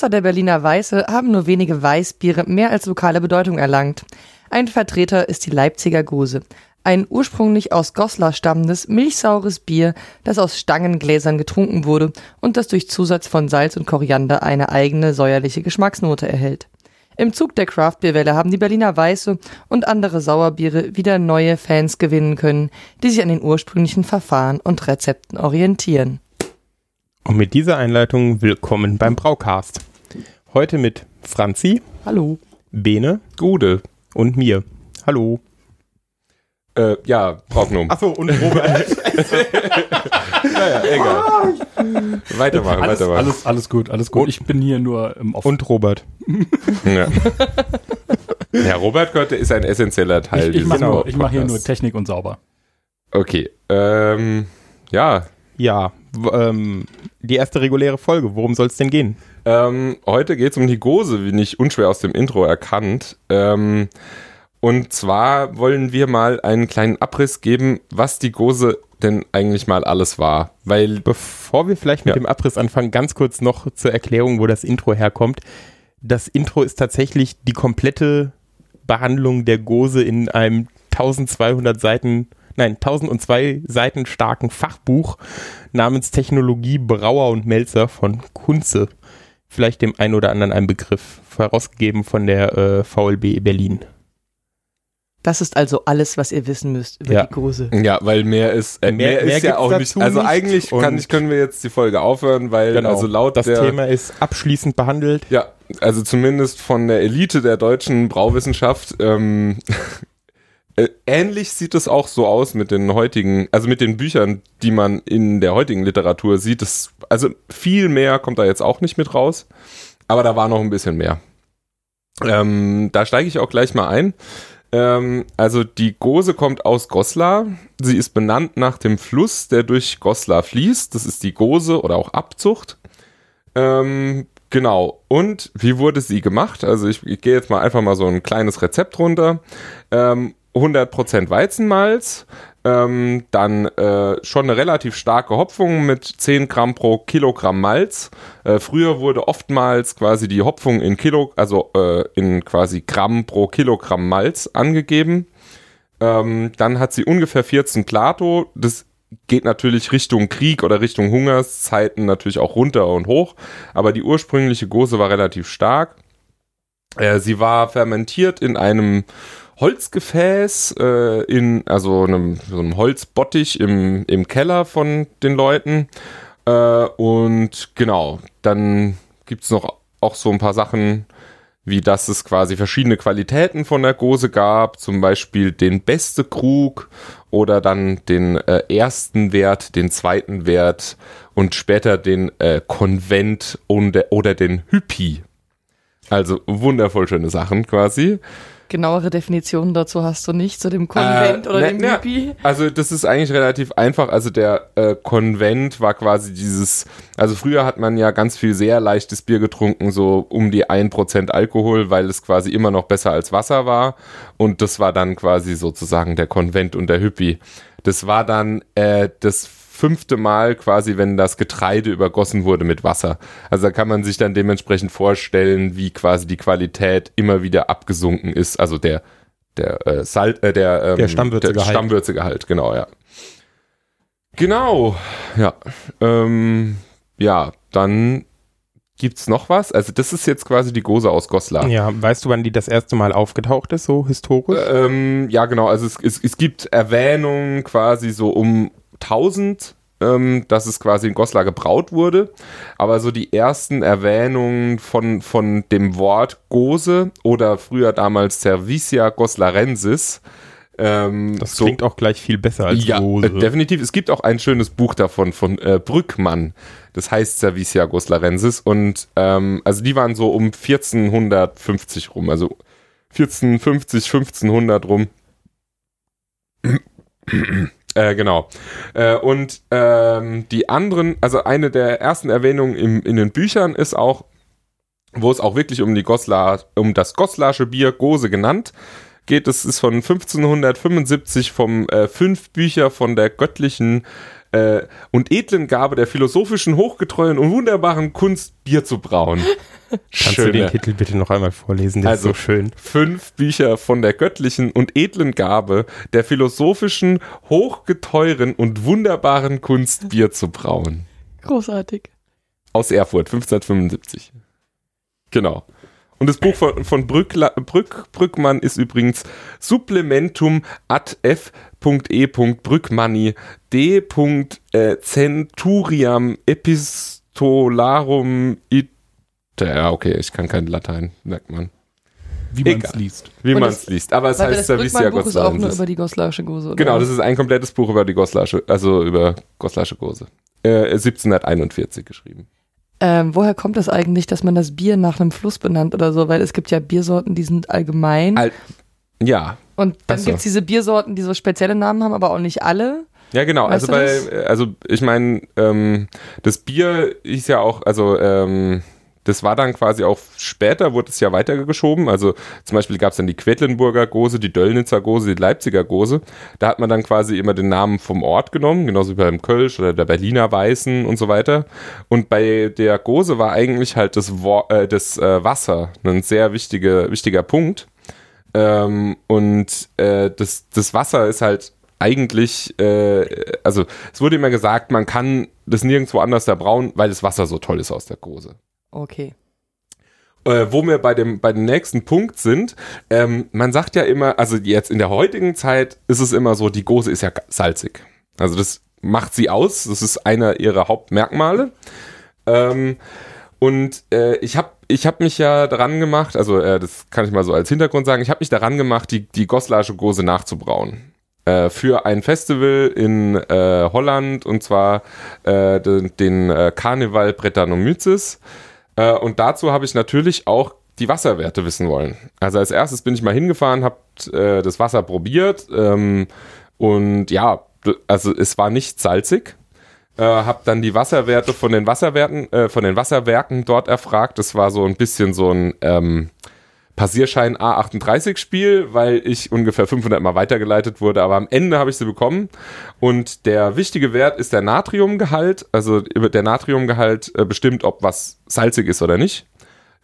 Außer der Berliner Weiße haben nur wenige Weißbiere mehr als lokale Bedeutung erlangt. Ein Vertreter ist die Leipziger Gose, ein ursprünglich aus Goslar stammendes, milchsaures Bier, das aus Stangengläsern getrunken wurde und das durch Zusatz von Salz und Koriander eine eigene säuerliche Geschmacksnote erhält. Im Zug der Craftbeerwelle haben die Berliner Weiße und andere Sauerbiere wieder neue Fans gewinnen können, die sich an den ursprünglichen Verfahren und Rezepten orientieren. Und mit dieser Einleitung willkommen beim Braucast. Heute mit Franzi. Hallo. Bene. Gude. Und mir. Hallo. Äh, ja, Prognum. Achso, und Robert. naja, egal. Weitermachen, alles, weitermachen. Alles, alles gut, alles gut. Und- ich bin hier nur im Off. und Robert. Ja. ja, Robert Götte ist ein essentieller Teil ich ich dieses mache ich mach hier nur. Technik und sauber. Okay, ähm, ja, Ja, ähm, die erste reguläre Folge. Worum soll es denn gehen? Ähm, heute geht es um die Gose, wie nicht unschwer aus dem Intro erkannt. Ähm, und zwar wollen wir mal einen kleinen Abriss geben, was die Gose denn eigentlich mal alles war. Weil, Bevor wir vielleicht mit Ja. dem Abriss anfangen, ganz kurz noch zur Erklärung, wo das Intro herkommt. Das Intro ist tatsächlich die komplette Behandlung der Gose in einem 1200 Seiten, nein, 1002 Seiten starken Fachbuch namens Technologie Brauer und Melzer von Kunze. Vielleicht dem einen oder anderen ein Begriff, herausgegeben von der äh, VLB Berlin. Das ist also alles, was ihr wissen müsst über Ja. die Gose. ja, weil mehr ist, äh, Mehr- mehr, mehr ist ja auch nicht. Also nicht. eigentlich kann ich, können wir jetzt die Folge aufhören, weil Genau. also laut das der, Thema ist abschließend behandelt. Ja, also zumindest von der Elite der deutschen Brauwissenschaft. Ähm, äh, ähnlich sieht es auch so aus mit den heutigen, also mit den Büchern, die man in der heutigen Literatur sieht. Es, also viel mehr kommt da jetzt auch nicht mit raus, aber da war noch ein bisschen mehr. Ähm, da steige ich auch gleich mal ein. Ähm, also die Gose kommt aus Goslar. Sie ist benannt nach dem Fluss, der durch Goslar fließt. Das ist die Gose oder auch Abzucht. Ähm, genau. Und wie wurde sie gemacht? Also ich, ich gehe jetzt mal einfach mal so ein kleines Rezept runter. Ähm, 100% Weizenmalz, ähm, dann äh, schon eine relativ starke Hopfung mit 10 Gramm pro Kilogramm Malz. Äh, früher wurde oftmals quasi die Hopfung in Kilo, also äh, in quasi Gramm pro Kilogramm Malz angegeben. Ähm, dann hat sie ungefähr 14 Plato. Das geht natürlich Richtung Krieg oder Richtung Hungerszeiten natürlich auch runter und hoch. Aber die ursprüngliche Gose war relativ stark. Äh, sie war fermentiert in einem Holzgefäß, äh, in also einem, so einem Holzbottich im, im Keller von den Leuten. Äh, und genau, dann gibt's noch auch so ein paar Sachen, wie dass es quasi verschiedene Qualitäten von der Gose gab, zum Beispiel den beste Krug oder dann den äh, ersten Wert, den zweiten Wert und später den äh, Konvent und, oder den Hypi. Also wundervoll schöne Sachen quasi. Genauere Definitionen dazu hast du nicht, zu dem Konvent Äh, oder ne, dem ne, Hippie. Also das ist eigentlich relativ einfach. Also der äh, Konvent war quasi dieses, also früher hat man ja ganz viel sehr leichtes Bier getrunken, so um die 1% Alkohol, weil es quasi immer noch besser als Wasser war. Und das war dann quasi sozusagen der Konvent und der Hippie. Das war dann äh, das fünfte Mal quasi, wenn das Getreide übergossen wurde mit Wasser. Also da kann man sich dann dementsprechend vorstellen, wie quasi die Qualität immer wieder abgesunken ist. Also der der äh, Salt, äh, der, ähm, Der Stammwürzegehalt. der Stammwürzegehalt, genau, ja. Genau, ja. Ähm, ja, dann gibt's noch was. Also das ist jetzt quasi die Gose aus Goslar. Ja, weißt du, wann die das erste Mal aufgetaucht ist, so historisch? Ähm, ja, genau. Also es, es, es gibt Erwähnungen quasi so um 1000, ähm, dass es quasi in Goslar gebraut wurde. Aber so die ersten Erwähnungen von, von dem Wort Gose oder früher damals Servicia Goslarensis. Ähm, das so- klingt auch gleich viel besser als ja, Gose. äh, definitiv. Es gibt auch ein schönes Buch davon von äh, Brückmann. Das heißt Servicia Goslarensis. Und ähm, also die waren so um 1450 rum. Also 1450, 1500 rum. Äh, genau. Äh, und ähm, die anderen, also eine der ersten Erwähnungen im, in den Büchern ist auch, wo es auch wirklich um die Goslar, um das Goslarsche Bier Gose genannt geht. Es ist von 1575 vom äh, fünf Bücher von der göttlichen äh, und edlen Gabe der philosophischen, hochgetreuen und wunderbaren Kunst, Bier zu brauen. Kannst du den Titel bitte noch einmal vorlesen? Der Also- ist so schön. fünf Bücher von der göttlichen und edlen Gabe, der philosophischen, hochgeteuren und wunderbaren Kunst, Bier zu brauen. Großartig. Aus Erfurt, 1575. Genau. Und das Buch von, von Brückla, Brück, Brückmann ist übrigens Supplementum ad f.e. Brückmanni d. äh, Centuriam epistolarum it. Ja, okay, ich kann kein Latein, merkt man. Wie man es liest. Wie man es liest. Aber es heißt das Servicia Brückmann-Buch ist auch nur über die Goslarsche Gose, oder? Genau, das ist ein komplettes Buch über die Goslasche, also über Goslasche Gose. Äh, 1741 geschrieben. Ähm, woher kommt das eigentlich, dass man das Bier nach einem Fluss benannt oder so? Weil es gibt ja Biersorten, die sind allgemein. Al- Ja, und dann so. gibt's diese Biersorten, die so spezielle Namen haben, aber auch nicht alle. ja genau. Weißt also bei, also ich meine, ähm, das Bier ist ja auch, also ähm, das war dann quasi auch später, wurde es ja weitergeschoben. Also zum Beispiel gab es dann die Quedlinburger Gose, die Döllnitzer Gose, die Leipziger Gose. Da hat man dann quasi immer den Namen vom Ort genommen, genauso wie beim Kölsch oder der Berliner Weißen und so weiter. Und bei der Gose war eigentlich halt das, Wo äh, das äh, Wasser ein sehr wichtige, wichtiger Punkt. Ähm, und äh, das, das Wasser ist halt eigentlich, äh, also es wurde immer gesagt, man kann das nirgendwo anders da brauen, weil das Wasser so toll ist aus der Gose. Okay. Äh, wo wir bei dem, bei dem nächsten Punkt sind, ähm, man sagt ja immer, also jetzt in der heutigen Zeit ist es immer so, die Gose ist ja salzig. Also das macht sie aus, das ist einer ihrer Hauptmerkmale. Ähm, und äh, ich habe ich hab mich ja daran gemacht, also äh, das kann ich mal so als Hintergrund sagen, ich habe mich daran gemacht, die, die Goslarsche Gose nachzubrauen. Äh, für ein Festival in äh, Holland und zwar äh, den, den äh, Carnival Brettanomyces. Äh, und dazu habe ich natürlich auch die Wasserwerte wissen wollen. Also als erstes bin ich mal hingefahren, habe äh, das Wasser probiert ähm, und ja, also es war nicht salzig. Äh, habe dann die Wasserwerte von den Wasserwerten, äh, von den Wasserwerken dort erfragt. Das war so ein bisschen so ein ähm, Passierschein A38 Spiel, weil ich ungefähr 500 Mal weitergeleitet wurde, aber am Ende habe ich sie bekommen und der wichtige Wert ist der Natriumgehalt, also der Natriumgehalt äh, bestimmt, ob was salzig ist oder nicht.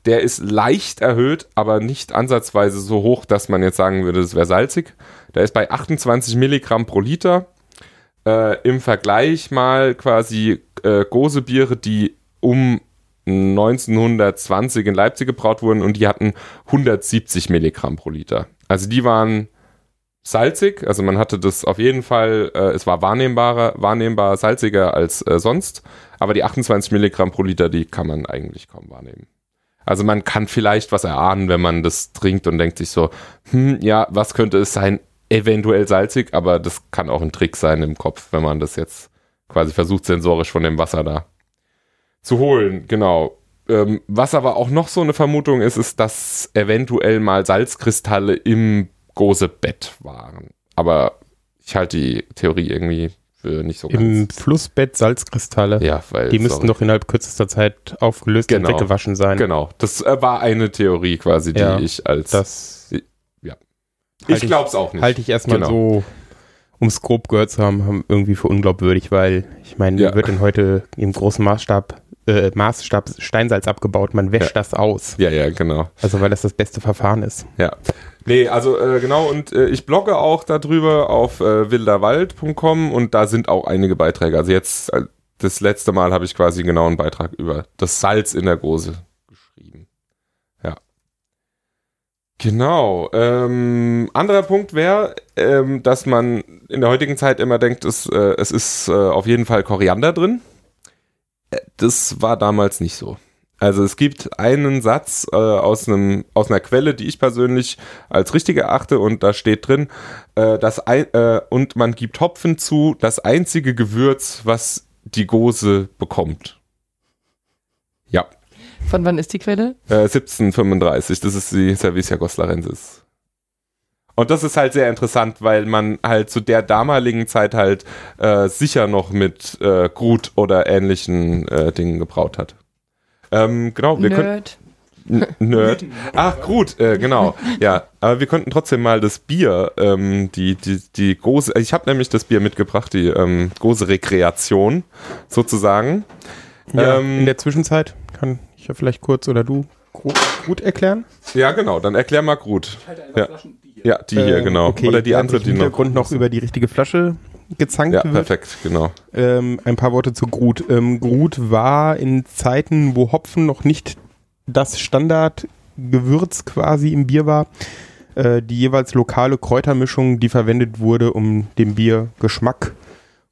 Der ist leicht erhöht, aber nicht ansatzweise so hoch, dass man jetzt sagen würde, es wäre salzig. Der ist bei 28 Milligramm pro Liter. Äh, Im Vergleich mal quasi äh, Gosebiere, die um 1920 in Leipzig gebraut wurden und die hatten 170 Milligramm pro Liter. Also die waren salzig, also man hatte das auf jeden Fall, äh, es war wahrnehmbarer, wahrnehmbar salziger als äh, sonst, aber die 28 Milligramm pro Liter, die kann man eigentlich kaum wahrnehmen. Also man kann vielleicht was erahnen, wenn man das trinkt und denkt sich so, hm, ja, was könnte es sein? Eventuell salzig, aber das kann auch ein Trick sein im Kopf, wenn man das jetzt quasi versucht, sensorisch von dem Wasser da zu holen. Genau. Ähm, was aber auch noch so eine Vermutung ist, ist, dass eventuell mal Salzkristalle im Gosebett waren. Aber ich halte die Theorie irgendwie für nicht so Im ganz. Flussbett Salzkristalle. Ja, weil Die müssten doch innerhalb kürzester Zeit aufgelöst Genau. und weggewaschen sein. Genau, das äh, war eine Theorie quasi, die Ja, ich als. Das ich halte ich- glaub's auch nicht. halte ich erstmal Genau. so, um es grob gehört zu haben, haben, irgendwie für unglaubwürdig, weil ich meine, Ja. wird denn heute im großen Maßstab, äh, Maßstab Steinsalz abgebaut? Man wäscht Ja. das aus. Ja, ja, genau. Also weil das das beste Verfahren ist. Ja. Nee, also äh, genau, und äh, ich blogge auch darüber auf äh, wilderwald.com und da sind auch einige Beiträge. Also jetzt, äh, das letzte Mal habe ich quasi genau einen Beitrag über das Salz in der Gose geschrieben. Ja. Genau. Ähm, anderer Punkt wäre, ähm, dass man in der heutigen Zeit immer denkt, es, äh, es ist äh, auf jeden Fall Koriander drin. Äh, Das war damals nicht so. Also es gibt einen Satz äh, aus, einem, aus einer Quelle, die ich persönlich als richtig erachte und da steht drin, äh, das ein, äh, und man gibt Hopfen zu, das einzige Gewürz, was die Gose bekommt. Von wann ist die Quelle? äh, 1735, das ist die Servicia Goslarensis. Und das ist halt sehr interessant, weil man halt zu der damaligen Zeit halt äh, sicher noch mit äh, Grut oder ähnlichen äh, Dingen gebraut hat. Ähm, genau, wir können Nerd. N- Nerd. Ach, gut, äh, genau. Ja, aber wir könnten trotzdem mal das Bier, ähm, die, die, die Gose, ich habe nämlich das Bier mitgebracht, die ähm, Gose Rekreation sozusagen. Ja, Ähm, in der Zwischenzeit kann ich ja vielleicht kurz oder du Grut, Grut erklären? Ja, genau, dann erklär mal Grut. Ja. Ja, die hier, Ähm, genau. Okay, Oder die andere, die im noch. Hintergrund noch über die richtige Flasche gezankt Ja, wird. perfekt, genau. Ähm, ein paar Worte zu Grut. Ähm, Grut war in Zeiten, wo Hopfen noch nicht das Standardgewürz quasi im Bier war, äh, die jeweils lokale Kräutermischung, die verwendet wurde, um dem Bier Geschmack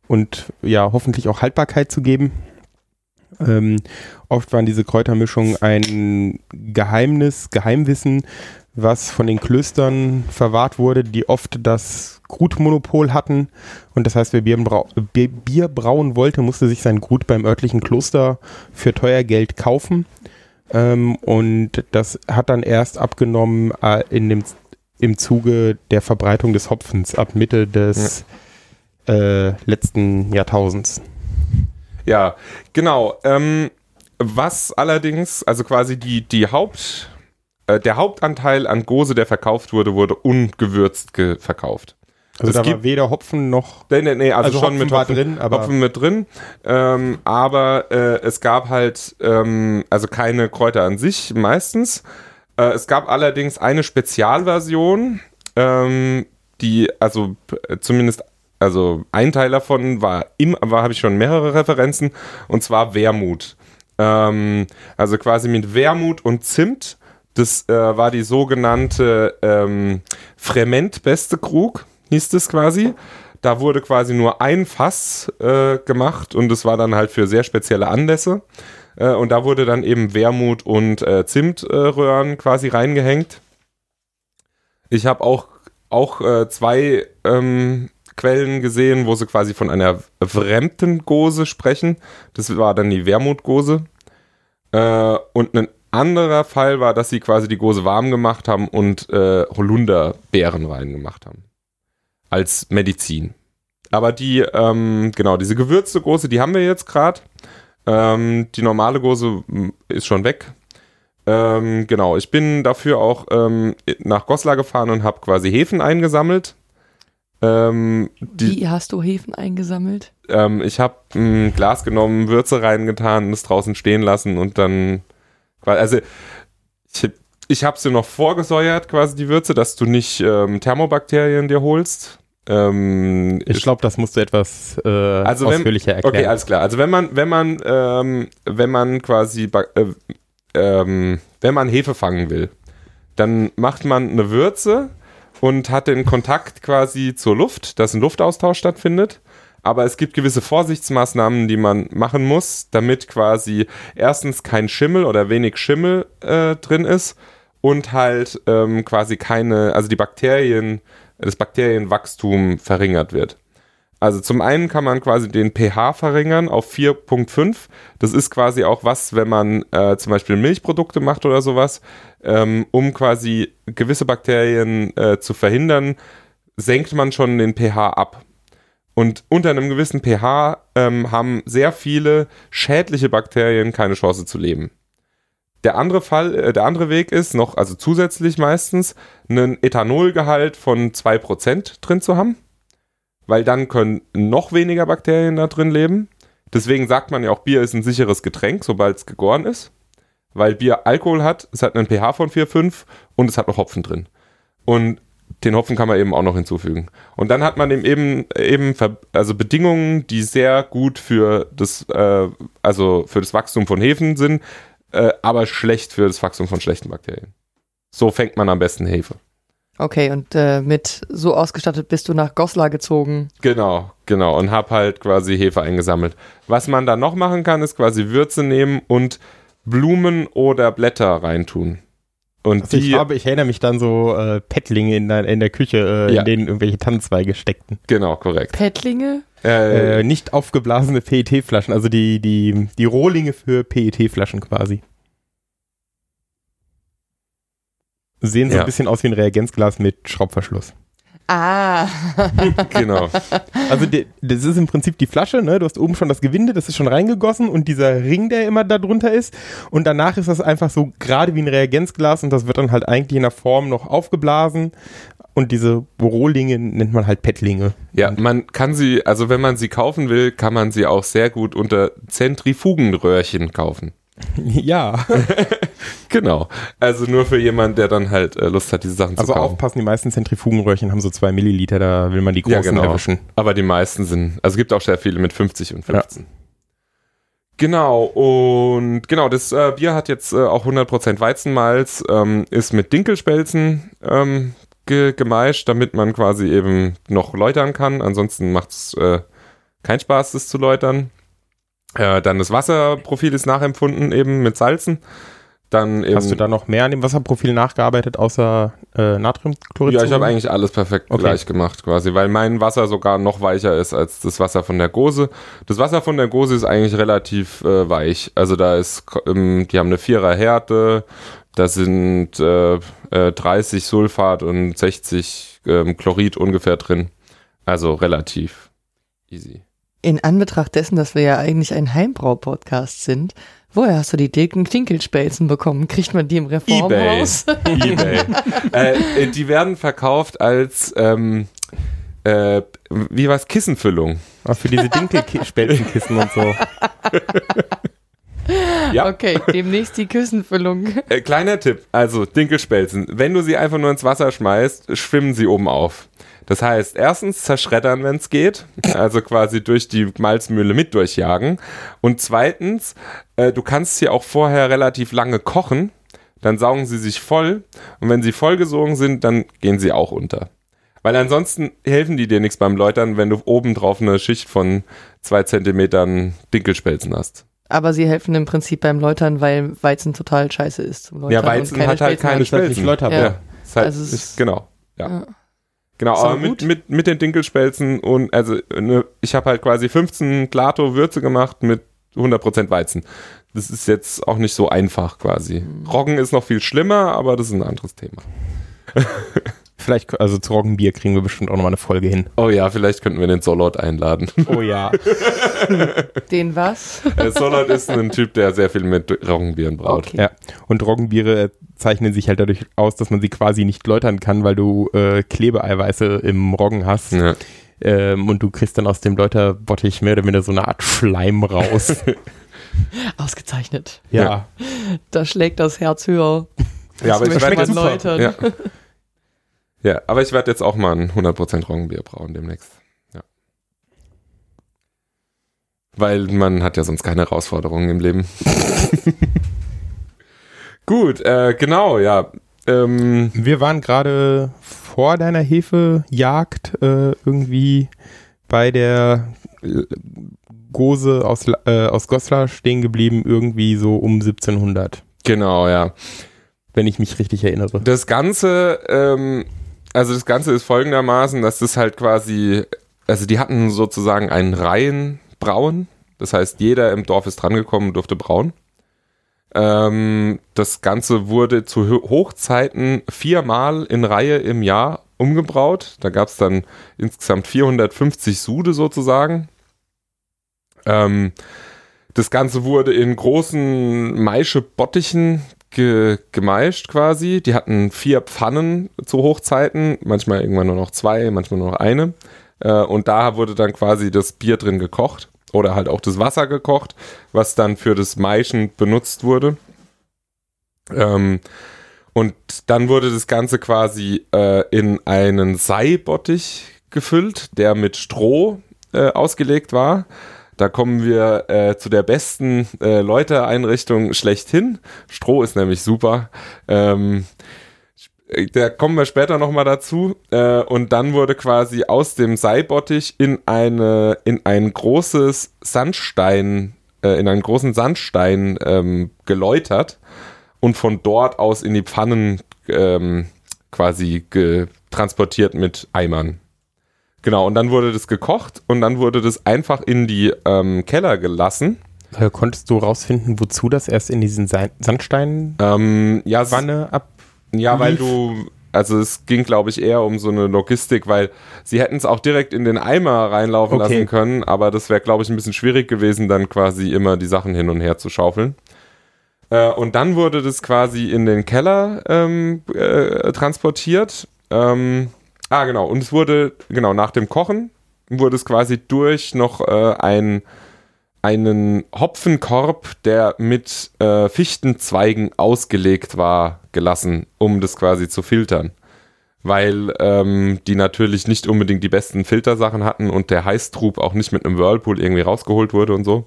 und ja hoffentlich auch Haltbarkeit zu geben. Ähm, oft waren diese Kräutermischungen ein Geheimnis, Geheimwissen, was von den Klöstern verwahrt wurde, die oft das Grutmonopol hatten. Und das heißt, wer Bier, brau Bier, Bier brauen wollte, musste sich sein Grut beim örtlichen Kloster für teuer Geld kaufen. Ähm, und das hat dann erst abgenommen äh, in dem, im Zuge der Verbreitung des Hopfens ab Mitte des äh, letzten Jahrtausends. Ja, genau. Ähm, was allerdings, also quasi die, die Haupt, äh, der Hauptanteil an Gose, der verkauft wurde, wurde ungewürzt ge verkauft. Also Es da war gibt- weder Hopfen noch Nee, nee, nee, also, Also schon Hopfen mit war Hopfen, drin, aber- Hopfen mit drin. Ähm, aber äh, es gab halt ähm, also keine Kräuter an sich meistens. Äh, es gab allerdings eine Spezialversion, ähm, die also zumindest also ein Teil davon war im war habe ich schon mehrere Referenzen und zwar Wermut. Ähm, also quasi mit Wermut und Zimt. Das äh, war die sogenannte ähm, Frement beste Krug, hieß das quasi. Da wurde quasi nur ein Fass äh, gemacht und es war dann halt für sehr spezielle Anlässe. Äh, und da wurde dann eben Wermut und äh, Zimtröhren quasi reingehängt. Ich habe auch, auch äh, zwei ähm, Quellen gesehen, wo sie quasi von einer fremden Gose sprechen. Das war dann die Wermutgose. Äh, und ein anderer Fall war, dass sie quasi die Gose warm gemacht haben und äh, Holunderbeeren reingemacht haben. Als Medizin. Aber die, ähm, genau, diese gewürzte Gose, die haben wir jetzt gerade. Ähm, die normale Gose m, ist schon weg. Ähm, genau, ich bin dafür auch ähm, nach Goslar gefahren und habe quasi Hefen eingesammelt. Ähm, die, Wie hast du Hefen eingesammelt? ähm, ich habe ein Glas genommen, Würze reingetan, das draußen stehen lassen und dann, also ich, ich habe sie noch vorgesäuert, quasi die Würze, dass du nicht ähm, Thermobakterien dir holst. Ähm, Ich glaube, das musst du etwas äh, Also wenn- ausführlicher erklären. Okay, alles klar. Also wenn man, wenn man, ähm, wenn man quasi, äh, ähm, wenn man Hefe fangen will, dann macht man eine Würze und hat den Kontakt quasi zur Luft, dass ein Luftaustausch stattfindet. Aber es gibt gewisse Vorsichtsmaßnahmen, die man machen muss, damit quasi erstens kein Schimmel oder wenig Schimmel äh, drin ist und halt ähm, quasi keine, also die Bakterien, das Bakterienwachstum verringert wird. Also zum einen kann man quasi den pH verringern auf 4.5. Das ist quasi auch was, wenn man äh, zum Beispiel Milchprodukte macht oder sowas, ähm, um quasi gewisse Bakterien äh, zu verhindern, senkt man schon den pH ab. Und unter einem gewissen pH ähm, haben sehr viele schädliche Bakterien keine Chance zu leben. Der andere Fall, äh, der andere Weg ist noch, also zusätzlich meistens, einen Ethanolgehalt von 2% drin zu haben weil dann können noch weniger Bakterien da drin leben. Deswegen sagt man ja auch, Bier ist ein sicheres Getränk, sobald es gegoren ist. Weil Bier Alkohol hat, es hat einen pH von 4,5 und es hat noch Hopfen drin. Und den Hopfen kann man eben auch noch hinzufügen. Und dann hat man eben eben, also Bedingungen, die sehr gut für das, äh, also für das Wachstum von Hefen sind, äh, aber schlecht für das Wachstum von schlechten Bakterien. So fängt man am besten Hefe. Okay, und äh, mit so ausgestattet bist du nach Goslar gezogen. Genau, genau. Und hab halt quasi Hefe eingesammelt. Was man dann noch machen kann, ist quasi Würze nehmen und Blumen oder Blätter reintun. Und Also ich, die, habe, ich erinnere mich dann so äh, Pettlinge in der, in der Küche, äh, Ja. in denen irgendwelche Tannenzweige steckten. genau, korrekt. Pettlinge? Äh, Äh, nicht aufgeblasene PET-Flaschen, also die, die, die Rohlinge für PET-Flaschen quasi. Sehen so Ja. ein bisschen aus wie ein Reagenzglas mit Schraubverschluss. Ah. genau. Also die, das ist im Prinzip die Flasche, ne? Du hast oben schon das Gewinde, das ist schon reingegossen und dieser Ring, der immer da drunter ist. Und danach ist das einfach so gerade wie ein Reagenzglas und das wird dann halt eigentlich in der Form noch aufgeblasen. Und diese Rohlinge nennt man halt Pettlinge. Ja, man kann sie, also wenn man sie kaufen will, kann man sie auch sehr gut unter Zentrifugenröhrchen kaufen. Ja. Genau. Also nur für jemanden, der dann halt äh, Lust hat, diese Sachen Also zu kaufen. aufpassen, die meisten Zentrifugenröhrchen haben so zwei Milliliter, da will man die großen Ja, genau. erwischen. Aber die meisten sind, also es gibt auch sehr viele mit 50 und 15. Genau, und genau, das äh, Bier hat jetzt äh, auch 100% Weizenmalz, ähm, ist mit Dinkelspelzen ähm, ge gemeischt, damit man quasi eben noch läutern kann. Ansonsten macht es äh, keinen Spaß, das zu läutern. Äh, dann das Wasserprofil ist nachempfunden, eben mit Salzen. Dann eben, Hast du da noch mehr an dem Wasserprofil nachgearbeitet, außer äh, Natriumchlorid? Ja, ich habe eigentlich alles perfekt Okay. gleich gemacht quasi, weil mein Wasser sogar noch weicher ist als das Wasser von der Gose. Das Wasser von der Gose ist eigentlich relativ äh, weich. Also da ist, ähm, die haben eine Vierer Härte, da sind äh, äh, 30 Sulfat und 60 ähm, Chlorid ungefähr drin. Also relativ easy. In Anbetracht dessen, dass wir ja eigentlich ein Heimbrau-Podcast sind, woher hast du die dicken Tinkelspelzen bekommen? Kriegt man die im Reformhaus? eBay. äh, die werden verkauft als ähm, äh, wie was Kissenfüllung. Ah, für diese Dinkelspelzenkissen und so. Ja. Okay, demnächst die Küssenfüllung. Äh, kleiner Tipp, also Dinkelspelzen. Wenn du sie einfach nur ins Wasser schmeißt, schwimmen sie oben auf. Das heißt, erstens zerschreddern, wenn es geht, also quasi durch die Malzmühle mit durchjagen. Und zweitens, äh, du kannst sie auch vorher relativ lange kochen, dann saugen sie sich voll. Und wenn sie vollgesogen sind, dann gehen sie auch unter. Weil ansonsten helfen die dir nichts beim Läutern, wenn du oben drauf eine Schicht von zwei Zentimetern Dinkelspelzen hast. Aber sie helfen im Prinzip beim Läutern, weil Weizen total scheiße ist zum Läutern. Ja, und Weizen hat halt keine Spelzen Spelzen. läuterbar. Ja. Ja, ist halt, Also es ist, ist- genau. Ja. Ja. Genau, aber mit, mit, mit den Dinkelspelzen und also ne, ich habe halt quasi 15 Glato Würze gemacht mit 100% Weizen. Das ist jetzt auch nicht so einfach quasi. Mhm. Roggen ist noch viel schlimmer, aber das ist ein anderes Thema. Vielleicht, also zu Roggenbier kriegen wir bestimmt auch nochmal eine Folge hin. Oh ja, vielleicht könnten wir den Solot einladen. Oh ja. Den was? Der Solot ist ein Typ, der sehr viel mit Roggenbieren braut. Okay. ja. Und Roggenbiere zeichnen sich halt dadurch aus, dass man sie quasi nicht läutern kann, weil du äh, Klebeeiweiße im Roggen hast. Ja. Ähm, und du kriegst dann aus dem Läuterbottich mehr oder minder so eine Art Schleim raus. Ausgezeichnet. ja. Da schlägt das Herz höher. Ja, aber ich werde läutern. ja. ja, aber ich werde jetzt auch mal ein 100% Roggenbier brauen demnächst. Ja. Weil man hat ja sonst keine Herausforderungen im Leben. Gut, äh, genau, ja. Ähm, Wir waren gerade vor deiner Hefejagd äh, irgendwie bei der Gose aus, äh, aus Goslar stehen geblieben, irgendwie so um 1700, genau, ja. wenn ich mich richtig erinnere. Das Ganze, ähm, also das Ganze ist folgendermaßen, dass das halt quasi, also die hatten sozusagen einen Reihenbrauen. Das heißt, jeder im Dorf ist drangekommen und durfte brauen. Ähm, das Ganze wurde zu Ho- Hochzeiten viermal in Reihe im Jahr umgebraut. Da gab es dann insgesamt 450 Sude sozusagen. Ähm, das Ganze wurde in großen Maische-Bottichen ge gemeischt quasi. Die hatten vier Pfannen zu Hochzeiten, manchmal irgendwann nur noch zwei, manchmal nur noch eine. Äh, und da wurde dann quasi das Bier drin gekocht oder halt auch das Wasser gekocht, was dann für das Maischen benutzt wurde. Ähm, und dann wurde das Ganze quasi äh, in einen Seibottich gefüllt, der mit Stroh äh, ausgelegt war. Da kommen wir äh, zu der besten äh, Läutereinrichtung schlechthin. Stroh ist nämlich super. Ähm, da kommen wir später nochmal dazu. Äh, und dann wurde quasi aus dem Seibottich in eine in ein großes Sandstein, äh, in einen großen Sandstein ähm, geläutert und von dort aus in die Pfannen ähm, quasi transportiert mit Eimern. Genau, und dann wurde das gekocht und dann wurde das einfach in die ähm, Keller gelassen. Äh, konntest du rausfinden, wozu das erst in diesen Sa- Sandsteinwanne Ähm, ja, ab? Ja, weil du, also es ging, glaube ich, eher um so eine Logistik, weil sie hätten es auch direkt in den Eimer reinlaufen Okay. lassen können, aber das wäre, glaube ich, ein bisschen schwierig gewesen, dann quasi immer die Sachen hin und her zu schaufeln. Äh, und dann wurde das quasi in den Keller ähm, äh, transportiert. Ähm, ah, genau. Und es wurde, genau, nach dem Kochen wurde es quasi durch noch äh, ein, einen Hopfenkorb, der mit äh, Fichtenzweigen ausgelegt war, gelassen, um das quasi zu filtern. Weil ähm, die natürlich nicht unbedingt die besten Filtersachen hatten und der Heißtrub auch nicht mit einem Whirlpool irgendwie rausgeholt wurde und so.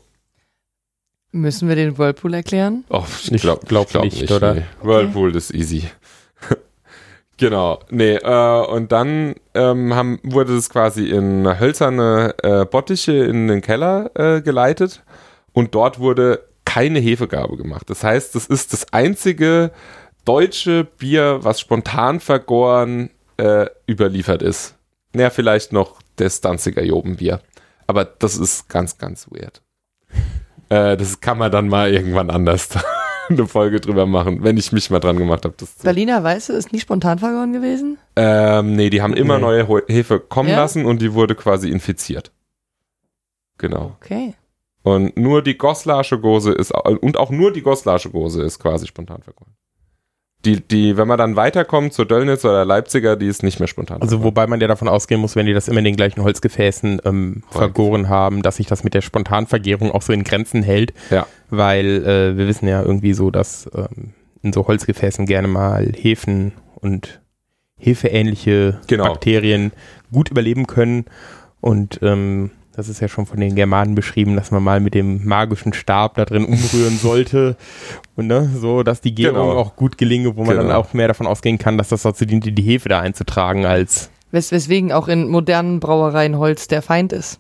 Müssen wir den Whirlpool erklären? Oh, ich glaube glaub glaub nicht, nicht, oder? Nee. Whirlpool ist easy. genau, nee, äh, und dann ähm, haben, wurde es quasi in hölzerne äh, Bottiche in den Keller äh, geleitet und dort wurde keine Hefegabe gemacht. Das heißt, das ist das einzige deutsche Bier, was spontan vergoren äh, überliefert ist. Naja, vielleicht noch das Danziger Jobenbier. Aber das ist ganz, ganz weird. Äh, das kann man dann mal irgendwann anders eine Folge drüber machen, wenn ich mich mal dran gemacht habe. Berliner Weiße ist nie spontan vergoren gewesen? ähm, nee, die haben immer Nee. neue Hefe kommen Ja? lassen und die wurde quasi infiziert. Genau. Okay. Und nur die Goslarsche Gose ist, und auch nur die Goslarsche Gose ist quasi spontan vergoren. Die, die, wenn man dann weiterkommt zur Döllnitz oder Leipziger, die ist nicht mehr spontan. Also wobei man ja davon ausgehen muss, wenn die das immer in den gleichen Holzgefäßen ähm, Voll. vergoren haben, dass sich das mit der Spontanvergärung auch so in Grenzen hält. Ja. Weil äh, wir wissen ja irgendwie so, dass ähm, in so Holzgefäßen gerne mal Hefen und hefeähnliche Genau. Bakterien gut überleben können. Und ähm, das ist ja schon von den Germanen beschrieben, dass man mal mit dem magischen Stab da drin umrühren sollte. Und ne, so, dass die Gärung Genau. auch gut gelinge, wo man dann Genau. auch mehr davon ausgehen kann, dass das dazu dient, die Hefe da einzutragen, als Wes weswegen auch in modernen Brauereien Holz der Feind ist.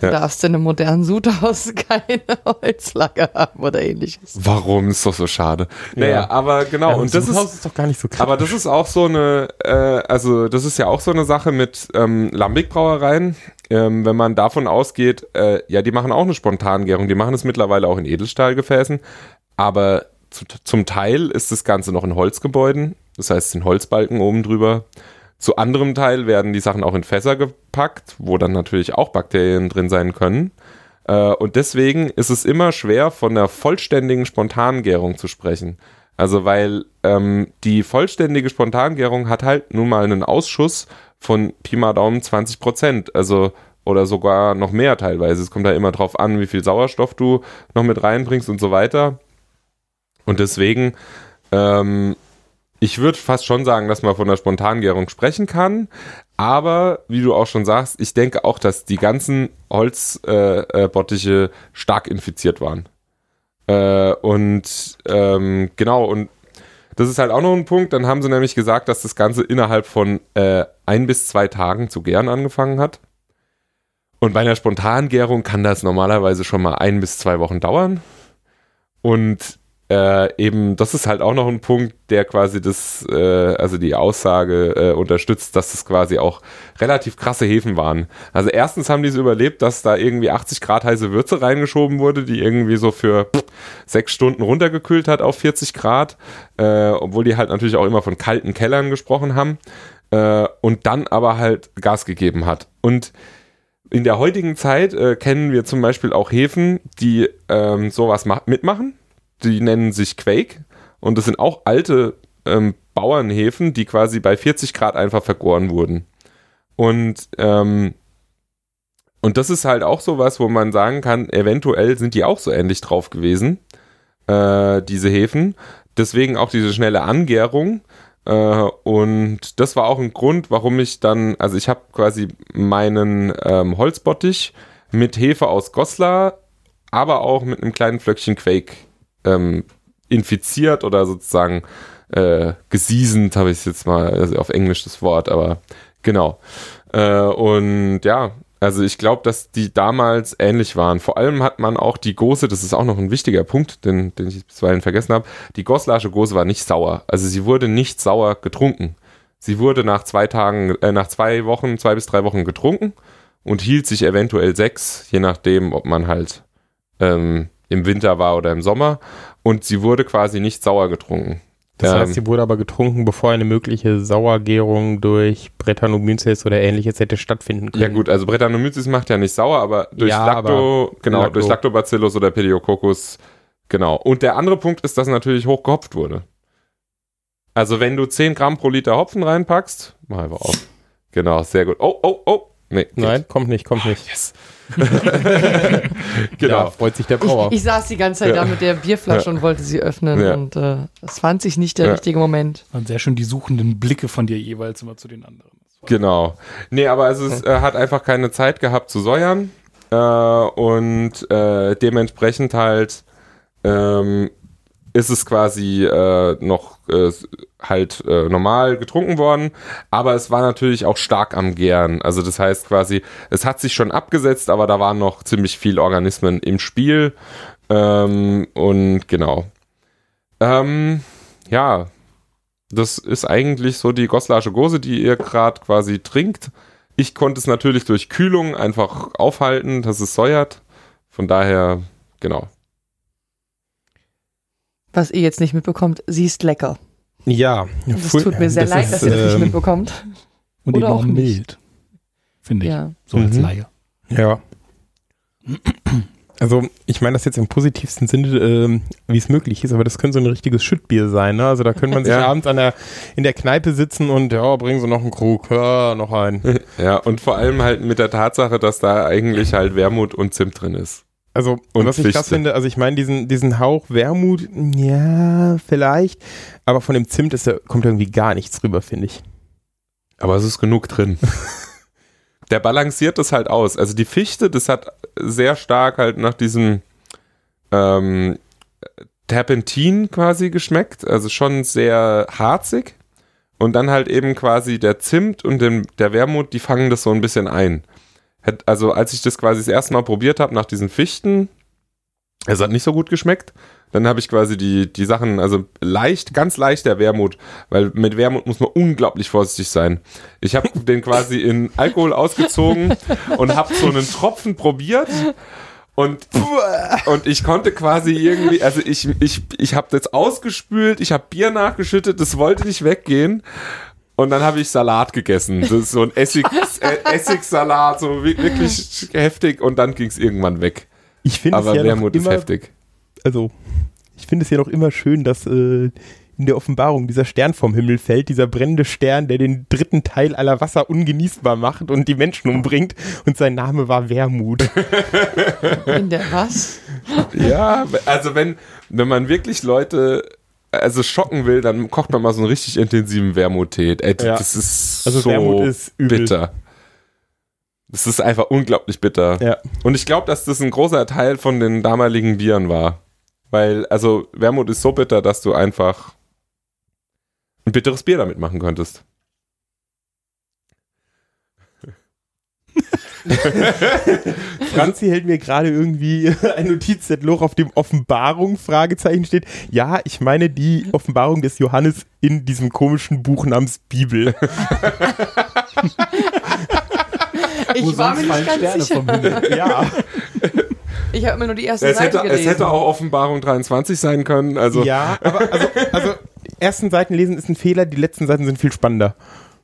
Du Ja. darfst in einem modernen Sudhaus keine Holzlacke haben oder ähnliches. Warum ist doch so schade? Naja, Ja. aber genau, Ja, und das Haus ist, ist doch gar nicht so krass. aber das ist auch so eine, äh, also das ist ja auch so eine Sache mit ähm, Lambic-Brauereien. Ähm, wenn man davon ausgeht, äh, ja, die machen auch eine Spontangärung, die machen es mittlerweile auch in Edelstahlgefäßen, aber zu, zum Teil ist das Ganze noch in Holzgebäuden, das heißt, es sind Holzbalken oben drüber. Zu anderem Teil werden die Sachen auch in Fässer gepackt, wo dann natürlich auch Bakterien drin sein können. Äh, und deswegen ist es immer schwer, von einer vollständigen Spontangärung zu sprechen. Also weil ähm, die vollständige Spontangärung hat halt nun mal einen Ausschuss von Pi mal Daumen 20 Prozent. Also oder sogar noch mehr teilweise. Es kommt da immer drauf an, wie viel Sauerstoff du noch mit reinbringst und so weiter. Und deswegen, ähm, ich würde fast schon sagen, dass man von der Spontangärung sprechen kann. Aber wie du auch schon sagst, ich denke auch, dass die ganzen Holzbottiche äh, äh, stark infiziert waren. Äh, und ähm, genau, und das ist halt auch noch ein Punkt. Dann haben sie nämlich gesagt, dass das Ganze innerhalb von äh, ein bis zwei Tagen zu gären angefangen hat. Und bei einer Spontangärung kann das normalerweise schon mal ein bis zwei Wochen dauern. Und äh, eben, das ist halt auch noch ein Punkt, der quasi das, äh, also die Aussage äh, unterstützt, dass das quasi auch relativ krasse Hefen waren. Also erstens haben die es überlebt, dass da irgendwie 80 Grad heiße Würze reingeschoben wurde, die irgendwie so für sechs Stunden runtergekühlt hat auf 40 Grad, äh, obwohl die halt natürlich auch immer von kalten Kellern gesprochen haben. Äh, und dann aber halt Gas gegeben hat. Und in der heutigen Zeit äh, kennen wir zum Beispiel auch Hefen, die ähm, sowas ma- mitmachen. Die nennen sich Quake und das sind auch alte ähm, Bauernhefen, die quasi bei 40 Grad einfach vergoren wurden. Und, ähm, und das ist halt auch sowas, wo man sagen kann, eventuell sind die auch so ähnlich drauf gewesen, äh, diese Hefen. Deswegen auch diese schnelle Angärung. Äh, und das war auch ein Grund, warum ich dann, also ich habe quasi meinen ähm, Holzbottich mit Hefe aus Goslar, aber auch mit einem kleinen Flöckchen Quake ähm, infiziert oder sozusagen äh, gesiesend, habe ich jetzt mal also auf Englisch das Wort, aber genau. Äh, und ja, also ich glaube, dass die damals ähnlich waren. Vor allem hat man auch die Gose, das ist auch noch ein wichtiger Punkt, den, den ich bisweilen vergessen habe, die Goslarsche Gose war nicht sauer. Also sie wurde nicht sauer getrunken. Sie wurde nach zwei Tagen, äh, nach zwei Wochen, zwei bis drei Wochen getrunken und hielt sich eventuell sechs, je nachdem, ob man halt ähm, im Winter war oder im Sommer. Und sie wurde quasi nicht sauer getrunken. Das Ähm, heißt, sie wurde aber getrunken, bevor eine mögliche Sauergärung durch Brettanomyces oder ähnliches hätte stattfinden können. Ja gut, also Brettanomyces macht ja nicht sauer, aber durch Ja, Lacto, aber genau, Lacto. durch Lactobacillus oder Pediococcus, genau. Und der andere Punkt ist, dass natürlich hoch gehopft wurde. Also wenn du 10 Gramm pro Liter Hopfen reinpackst, mach einfach auf. Genau, sehr gut. Oh, oh, oh, Nee, geht. Nein, kommt nicht, kommt nicht. Yes. Ja, genau. freut sich der Ich, Brauer. ich saß die ganze Zeit Ja. da mit der Bierflasche und wollte sie öffnen Ja. und äh, es fand sich nicht der Ja. richtige Moment. Waren sehr schön die suchenden Blicke von dir jeweils immer zu den anderen. Das Genau. Nee, aber also es äh, hat einfach keine Zeit gehabt zu säuern äh, und äh, dementsprechend halt ähm, ist es quasi äh, noch äh, halt äh, normal getrunken worden, aber es war natürlich auch stark am Gären. Also das heißt quasi, es hat sich schon abgesetzt, aber da waren noch ziemlich viele Organismen im Spiel ähm, und genau. Ähm, ja, das ist eigentlich so die Goslarsche Gose, die ihr gerade quasi trinkt. Ich konnte es natürlich durch Kühlung einfach aufhalten, dass es säuert. Von daher, genau. Was ihr jetzt nicht mitbekommt, sie ist lecker. Ja, Pfui- tut mir sehr das leid, ist, dass ihr das nicht ähm, mitbekommt. Und Oder eben auch mild. Finde ich. Ja. So als Mhm. Laie. Ja. Also, ich meine das jetzt im positivsten Sinne, ähm, wie es möglich ist, aber das könnte so ein richtiges Schüttbier sein. Ne? Also da könnte man sich Ja. abends an der, in der Kneipe sitzen und ja, bringen Sie noch einen Krug, ja, noch einen. Ja, und vor allem halt mit der Tatsache, dass da eigentlich halt Wermut und Zimt drin ist. Also, Und was ich krass Fichte. finde, also ich meine, diesen, diesen Hauch Wermut, ja, vielleicht, aber von dem Zimt ist da, kommt irgendwie gar nichts rüber, finde ich. Aber es ist genug drin. Der balanciert das halt aus. Also die Fichte, das hat sehr stark halt nach diesem ähm, Terpentin quasi geschmeckt. Also schon sehr harzig. Und dann halt eben quasi der Zimt und dem, der Wermut, die fangen das so ein bisschen ein. Also als ich das quasi das erste Mal probiert habe nach diesen Fichten, es hat nicht so gut geschmeckt. Dann habe ich quasi die, die Sachen, also leicht, ganz leicht der Wermut, weil mit Wermut muss man unglaublich vorsichtig sein. Ich habe den quasi in Alkohol ausgezogen und habe so einen Tropfen probiert und, und ich konnte quasi irgendwie, also ich, ich, ich habe das ausgespült, ich habe Bier nachgeschüttet, das wollte nicht weggehen. Und dann habe ich Salat gegessen. Das ist so ein Essig, äh, Essigsalat, so wi- wirklich heftig. Und dann ging es irgendwann weg. Ich finde es Aber ja Wermut noch ist immer, heftig. also, ich finde es ja noch immer schön, dass äh, in der Offenbarung dieser Stern vom Himmel fällt, dieser brennende Stern, der den dritten Teil aller Wasser ungenießbar macht und die Menschen umbringt und sein Name war Wermut. In der was? Ja, also wenn, wenn man wirklich Leute also schocken will, dann kocht man mal so einen richtig intensiven Wermuttee. Ey, Ja. Das ist Also so Wermut ist übel. bitter. Das ist einfach unglaublich bitter. Ja. Und ich glaube, dass das ein großer Teil von den damaligen Bieren war. Weil, also Wermut ist so bitter, dass du einfach ein bitteres Bier damit machen könntest. Franzi hält mir gerade irgendwie ein Notizzettel hoch, auf dem Offenbarung Fragezeichen steht. Ja, ich meine die Offenbarung des Johannes in diesem komischen Buch namens Bibel. Ich war mir nicht ganz sicher. ja. Ich habe mir nur die erste Es Seite hätte, es gelesen. hätte auch Offenbarung 23 sein können. Also ja, aber also, also ersten Seiten lesen ist ein Fehler, die letzten Seiten sind viel spannender.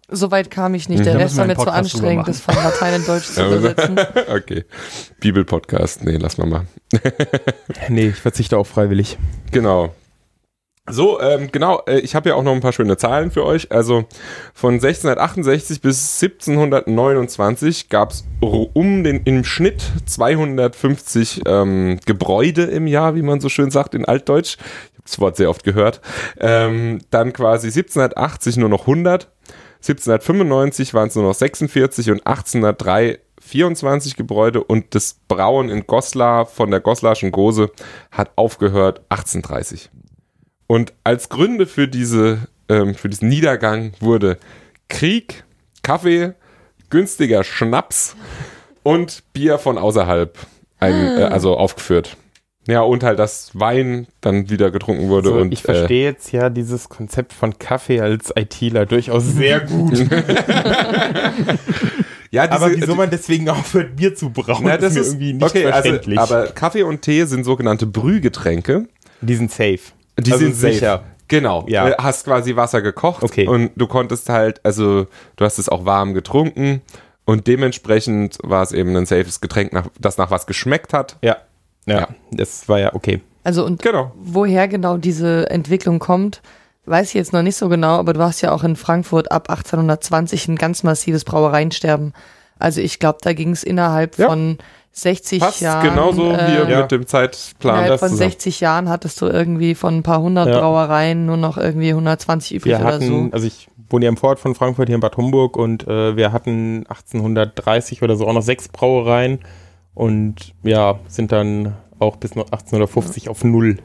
Soweit kam ich nicht. Der Da Rest war mir zu anstrengend, das von Latein in Deutsch zu übersetzen. okay. Bibel-Podcast. Nee, lass mal mal. Nee, ich verzichte auch freiwillig. Genau. So, ähm, genau, äh, ich habe ja auch noch ein paar schöne Zahlen für euch. Also von 1668 bis 1729 gab es um den im Schnitt 250 ähm, Gebäude im Jahr, wie man so schön sagt in Altdeutsch. Ich habe das Wort sehr oft gehört. Ähm, dann quasi 1780 nur noch 100. 1795 waren es nur noch 46 und 1803 24 Gebäude und das Brauen in Goslar von der Goslarschen Gose hat aufgehört 1830. Und als Gründe für, diese, ähm, für diesen Niedergang wurde Krieg, Kaffee, günstiger Schnaps und Bier von außerhalb ein, äh, also aufgeführt. Ja, und halt, dass Wein dann wieder getrunken wurde. So, und, ich verstehe jetzt ja dieses Konzept von Kaffee als ITler durchaus sehr gut. Äh, ja, diese, aber wieso man deswegen aufhört, Bier zu brauen, na, das ist mir ist irgendwie nicht okay, also, verständlich. aber Kaffee und Tee sind sogenannte Brühgetränke. die sind safe. Die Also sind sicher. Genau. Ja. Ja. Hast quasi Wasser gekocht Okay. und du konntest halt, also du hast es auch warm getrunken und dementsprechend war es eben ein safes Getränk, nach, das nach was geschmeckt hat. Ja. Ja. Ja. Das war ja okay. Also und Genau. woher genau diese Entwicklung kommt, weiß ich jetzt noch nicht so genau, aber du hast ja auch in Frankfurt ab 1820 ein ganz massives Brauereiensterben. Also ich glaube, da ging es innerhalb Ja. von 60 Passt Jahren. genauso äh, hier Ja. mit dem Zeitplan. Innerhalb von zusammen. 60 Jahren hattest du irgendwie von ein paar hundert Ja. Brauereien nur noch irgendwie 120 übrig Wir oder hatten, so. also ich wohne ja im Vorort von Frankfurt hier in Bad Homburg und äh, wir hatten 1830 oder so auch noch sechs Brauereien und ja, sind dann auch bis noch 1850 auf null.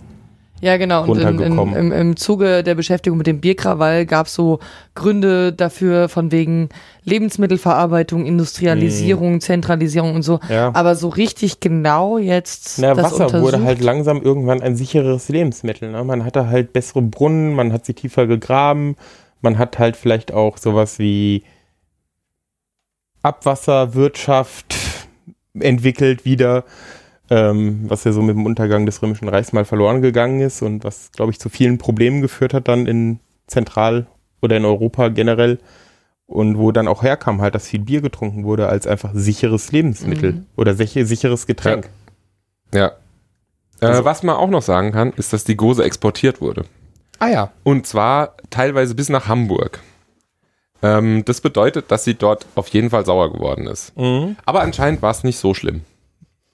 Ja, genau. Und in, in, im, im Zuge der Beschäftigung mit dem Bierkrawall gab es so Gründe dafür von wegen Lebensmittelverarbeitung, Industrialisierung, Zentralisierung und so. Ja. Aber so richtig genau jetzt Na, das Wasser untersucht. wurde halt langsam irgendwann ein sicheres Lebensmittel. Ne? Man hatte halt bessere Brunnen, man hat sie tiefer gegraben, man hat halt vielleicht auch sowas wie Abwasserwirtschaft entwickelt wieder, ähm, was ja so mit dem Untergang des Römischen Reichs mal verloren gegangen ist und was, glaube ich, zu vielen Problemen geführt hat dann in Zentral- oder in Europa generell. Und wo dann auch herkam halt, dass viel Bier getrunken wurde als einfach sicheres Lebensmittel Mhm. oder sicher, sicheres Getränk. Ja. Äh, Also- was man auch noch sagen kann, ist, dass die Gose exportiert wurde. Ah ja. Und zwar teilweise bis nach Hamburg. Ähm, das bedeutet, dass sie dort auf jeden Fall sauer geworden ist. Mhm. Aber anscheinend war es nicht so schlimm.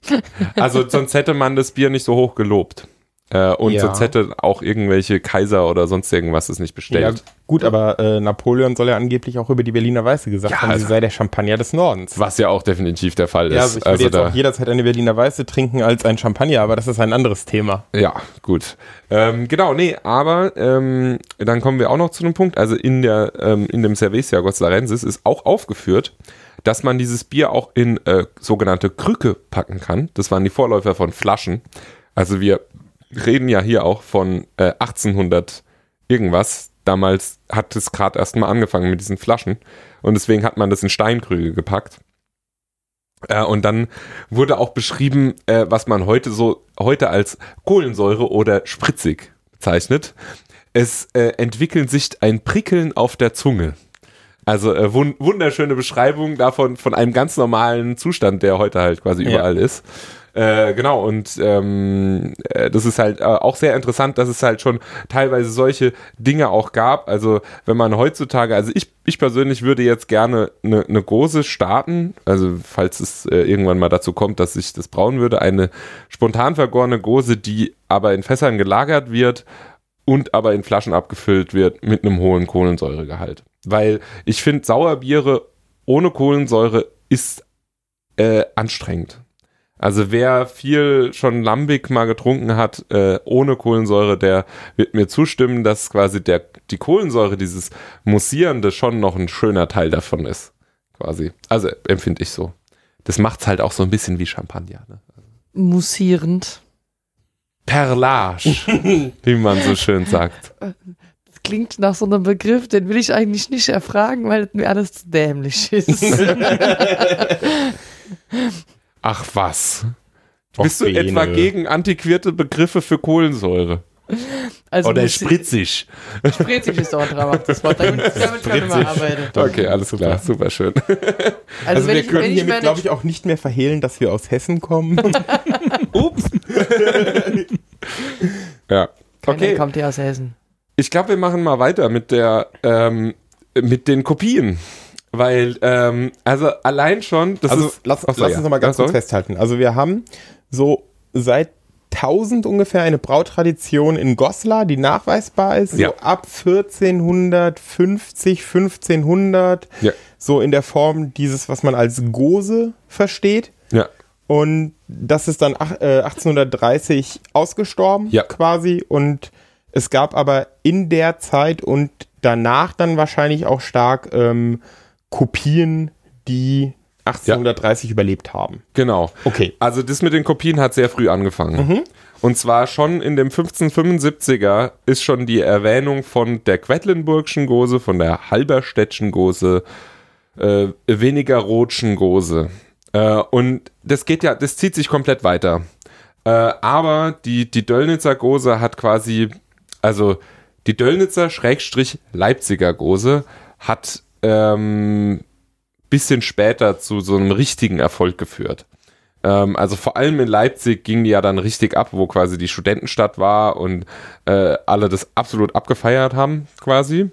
Also sonst hätte man das Bier nicht so hoch gelobt. Äh, und Ja. sonst hätte auch irgendwelche Kaiser oder sonst irgendwas es nicht Ja, bestellt. Gut, aber äh, Napoleon soll ja angeblich auch über die Berliner Weiße gesagt Ja, haben, also- sie sei der Champagner des Nordens. Was ja auch definitiv der Fall ist. Ja, also ich würde jetzt da, auch jederzeit eine Berliner Weiße trinken als ein Champagner, aber das ist ein anderes Thema. Ja, gut. Ähm, genau, nee, aber ähm, dann kommen wir auch noch zu einem Punkt. Also in, der, ähm, in dem Cervesia Gossarensis ist auch aufgeführt, dass man dieses Bier auch in äh, sogenannte Krücke packen kann. Das waren die Vorläufer von Flaschen. Also wir reden ja hier auch von äh, 1800 irgendwas. Damals hat es gerade erst mal angefangen mit diesen Flaschen. Und deswegen hat man das in Steinkrüge gepackt. Äh, und dann wurde auch beschrieben, äh, was man heute so heute als Kohlensäure oder spritzig bezeichnet. Es äh, entwickeln sich ein Prickeln auf der Zunge. Also äh, wun wunderschöne Beschreibung davon von einem ganz normalen Zustand, der heute halt quasi Ja. überall ist. Äh, genau, und ähm, äh, das ist halt äh, auch sehr interessant, dass es halt schon teilweise solche Dinge auch gab. Also wenn man heutzutage, also ich, ich persönlich würde jetzt gerne eine ne Gose starten, also falls es äh, irgendwann mal dazu kommt, dass ich das brauen würde, eine spontan vergorene Gose, die aber in Fässern gelagert wird und aber in Flaschen abgefüllt wird mit einem hohen Kohlensäuregehalt. Weil ich finde, Sauerbiere ohne Kohlensäure ist äh, anstrengend. Also wer viel schon Lambic mal getrunken hat, äh, ohne Kohlensäure, der wird mir zustimmen, dass quasi der, die Kohlensäure, dieses Mussierende, schon noch ein schöner Teil davon ist. Quasi. Also empfinde ich so. Das macht's halt auch so ein bisschen wie Champagner. Ne? Mussierend. Perlage, wie man so schön sagt. Das klingt nach so einem Begriff, den will ich eigentlich nicht erfragen, weil es mir alles zu dämlich ist. Ach was. Och, Bist du Bene. etwa gegen antiquierte Begriffe für Kohlensäure? Also Oder spritzig? Spritzig ist doch ein traumhaftes Wort. Damit, damit kann ich mal arbeiten. Okay, alles klar, super schön. Also, Also, wenn wir ich, können hiermit, glaube ich, auch nicht mehr verhehlen, dass wir aus Hessen kommen. Ups. Ja. Keiner Okay, kommt ja aus Hessen. ich glaube, wir machen mal weiter mit der, ähm, mit den Kopien. Weil, ähm, also allein schon, das Also ist, lass, so, lass ja. uns noch mal ganz kurz festhalten. Also wir haben so seit 1000 ungefähr eine Brautradition in Goslar, die nachweisbar ist. Ja. So ab 1450, 1500. Ja. So in der Form dieses, was man als Gose versteht. ja, Und das ist dann ach- äh, 1830 ausgestorben Ja. quasi. Und es gab aber in der Zeit und danach dann wahrscheinlich auch stark ähm, Kopien, die 1830 überlebt haben. genau. Okay. Also das mit den Kopien hat sehr früh angefangen. Und zwar schon in dem 1575er ist schon die Erwähnung von der Quedlinburgschen Gose, von der Halberstädtschen Gose, äh, weniger Rotschen Gose. Äh, und das geht ja, das zieht sich komplett weiter. Äh, aber die, die Döllnitzer Gose hat quasi, also die Döllnitzer Schrägstrich Leipziger Gose hat ähm, bisschen später zu so einem richtigen Erfolg geführt. Ähm, also vor allem in Leipzig ging die ja dann richtig ab, wo quasi die Studentenstadt war und äh, alle das absolut abgefeiert haben, quasi.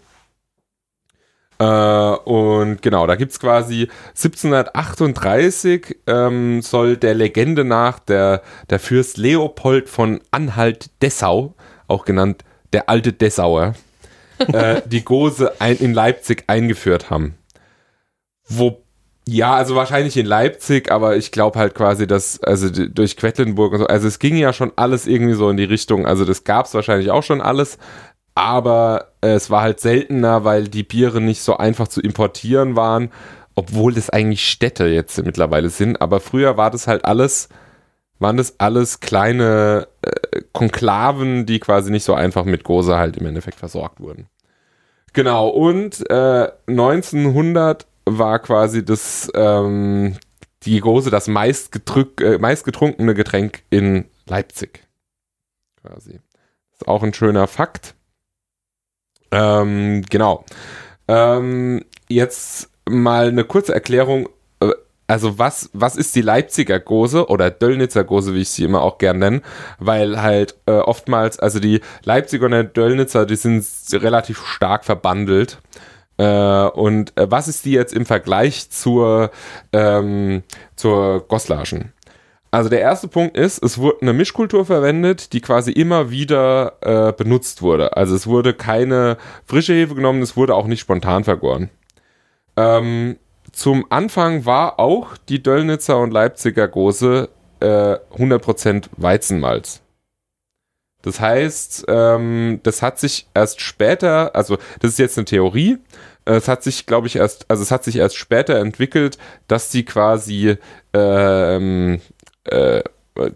Äh, und genau, da gibt's quasi 1738 ähm, soll der Legende nach der, der Fürst Leopold von Anhalt-Dessau, auch genannt der alte Dessauer, äh, die Gose ein, in Leipzig eingeführt haben. Wo ja, also wahrscheinlich in Leipzig, aber ich glaube halt quasi, dass, also durch Quedlinburg und so, also es ging ja schon alles irgendwie so in die Richtung, also das gab's wahrscheinlich auch schon alles, aber äh, es war halt seltener, weil die Biere nicht so einfach zu importieren waren, obwohl das eigentlich Städte jetzt mittlerweile sind, aber früher war das halt alles, waren das alles kleine äh, Konklaven, die quasi nicht so einfach mit Gose halt im Endeffekt versorgt wurden. Genau, und äh, 1900 war quasi das, ähm, die Gose das meistgetrück, äh, meistgetrunkene Getränk in Leipzig. Quasi. Ist auch ein schöner Fakt. Ähm, genau. Ähm, jetzt mal eine kurze Erklärung. Also was, was ist die Leipziger Gose oder Döllnitzer Gose, wie ich sie immer auch gern nenne, weil halt äh, oftmals, also die Leipziger und der Döllnitzer, die sind relativ stark verbandelt. Äh, und äh, was ist die jetzt im Vergleich zur, ähm, zur Goslaschen? Also der erste Punkt ist, es wurde eine Mischkultur verwendet, die quasi immer wieder äh, benutzt wurde. Also es wurde keine frische Hefe genommen, es wurde auch nicht spontan vergoren. Ähm, zum Anfang war auch die Döllnitzer und Leipziger Gose äh, 100% Weizenmalz. Das heißt, ähm, das hat sich erst später, also das ist jetzt eine Theorie, äh, es hat sich, glaube ich, erst, also es hat sich erst später entwickelt, dass die quasi ähm, äh,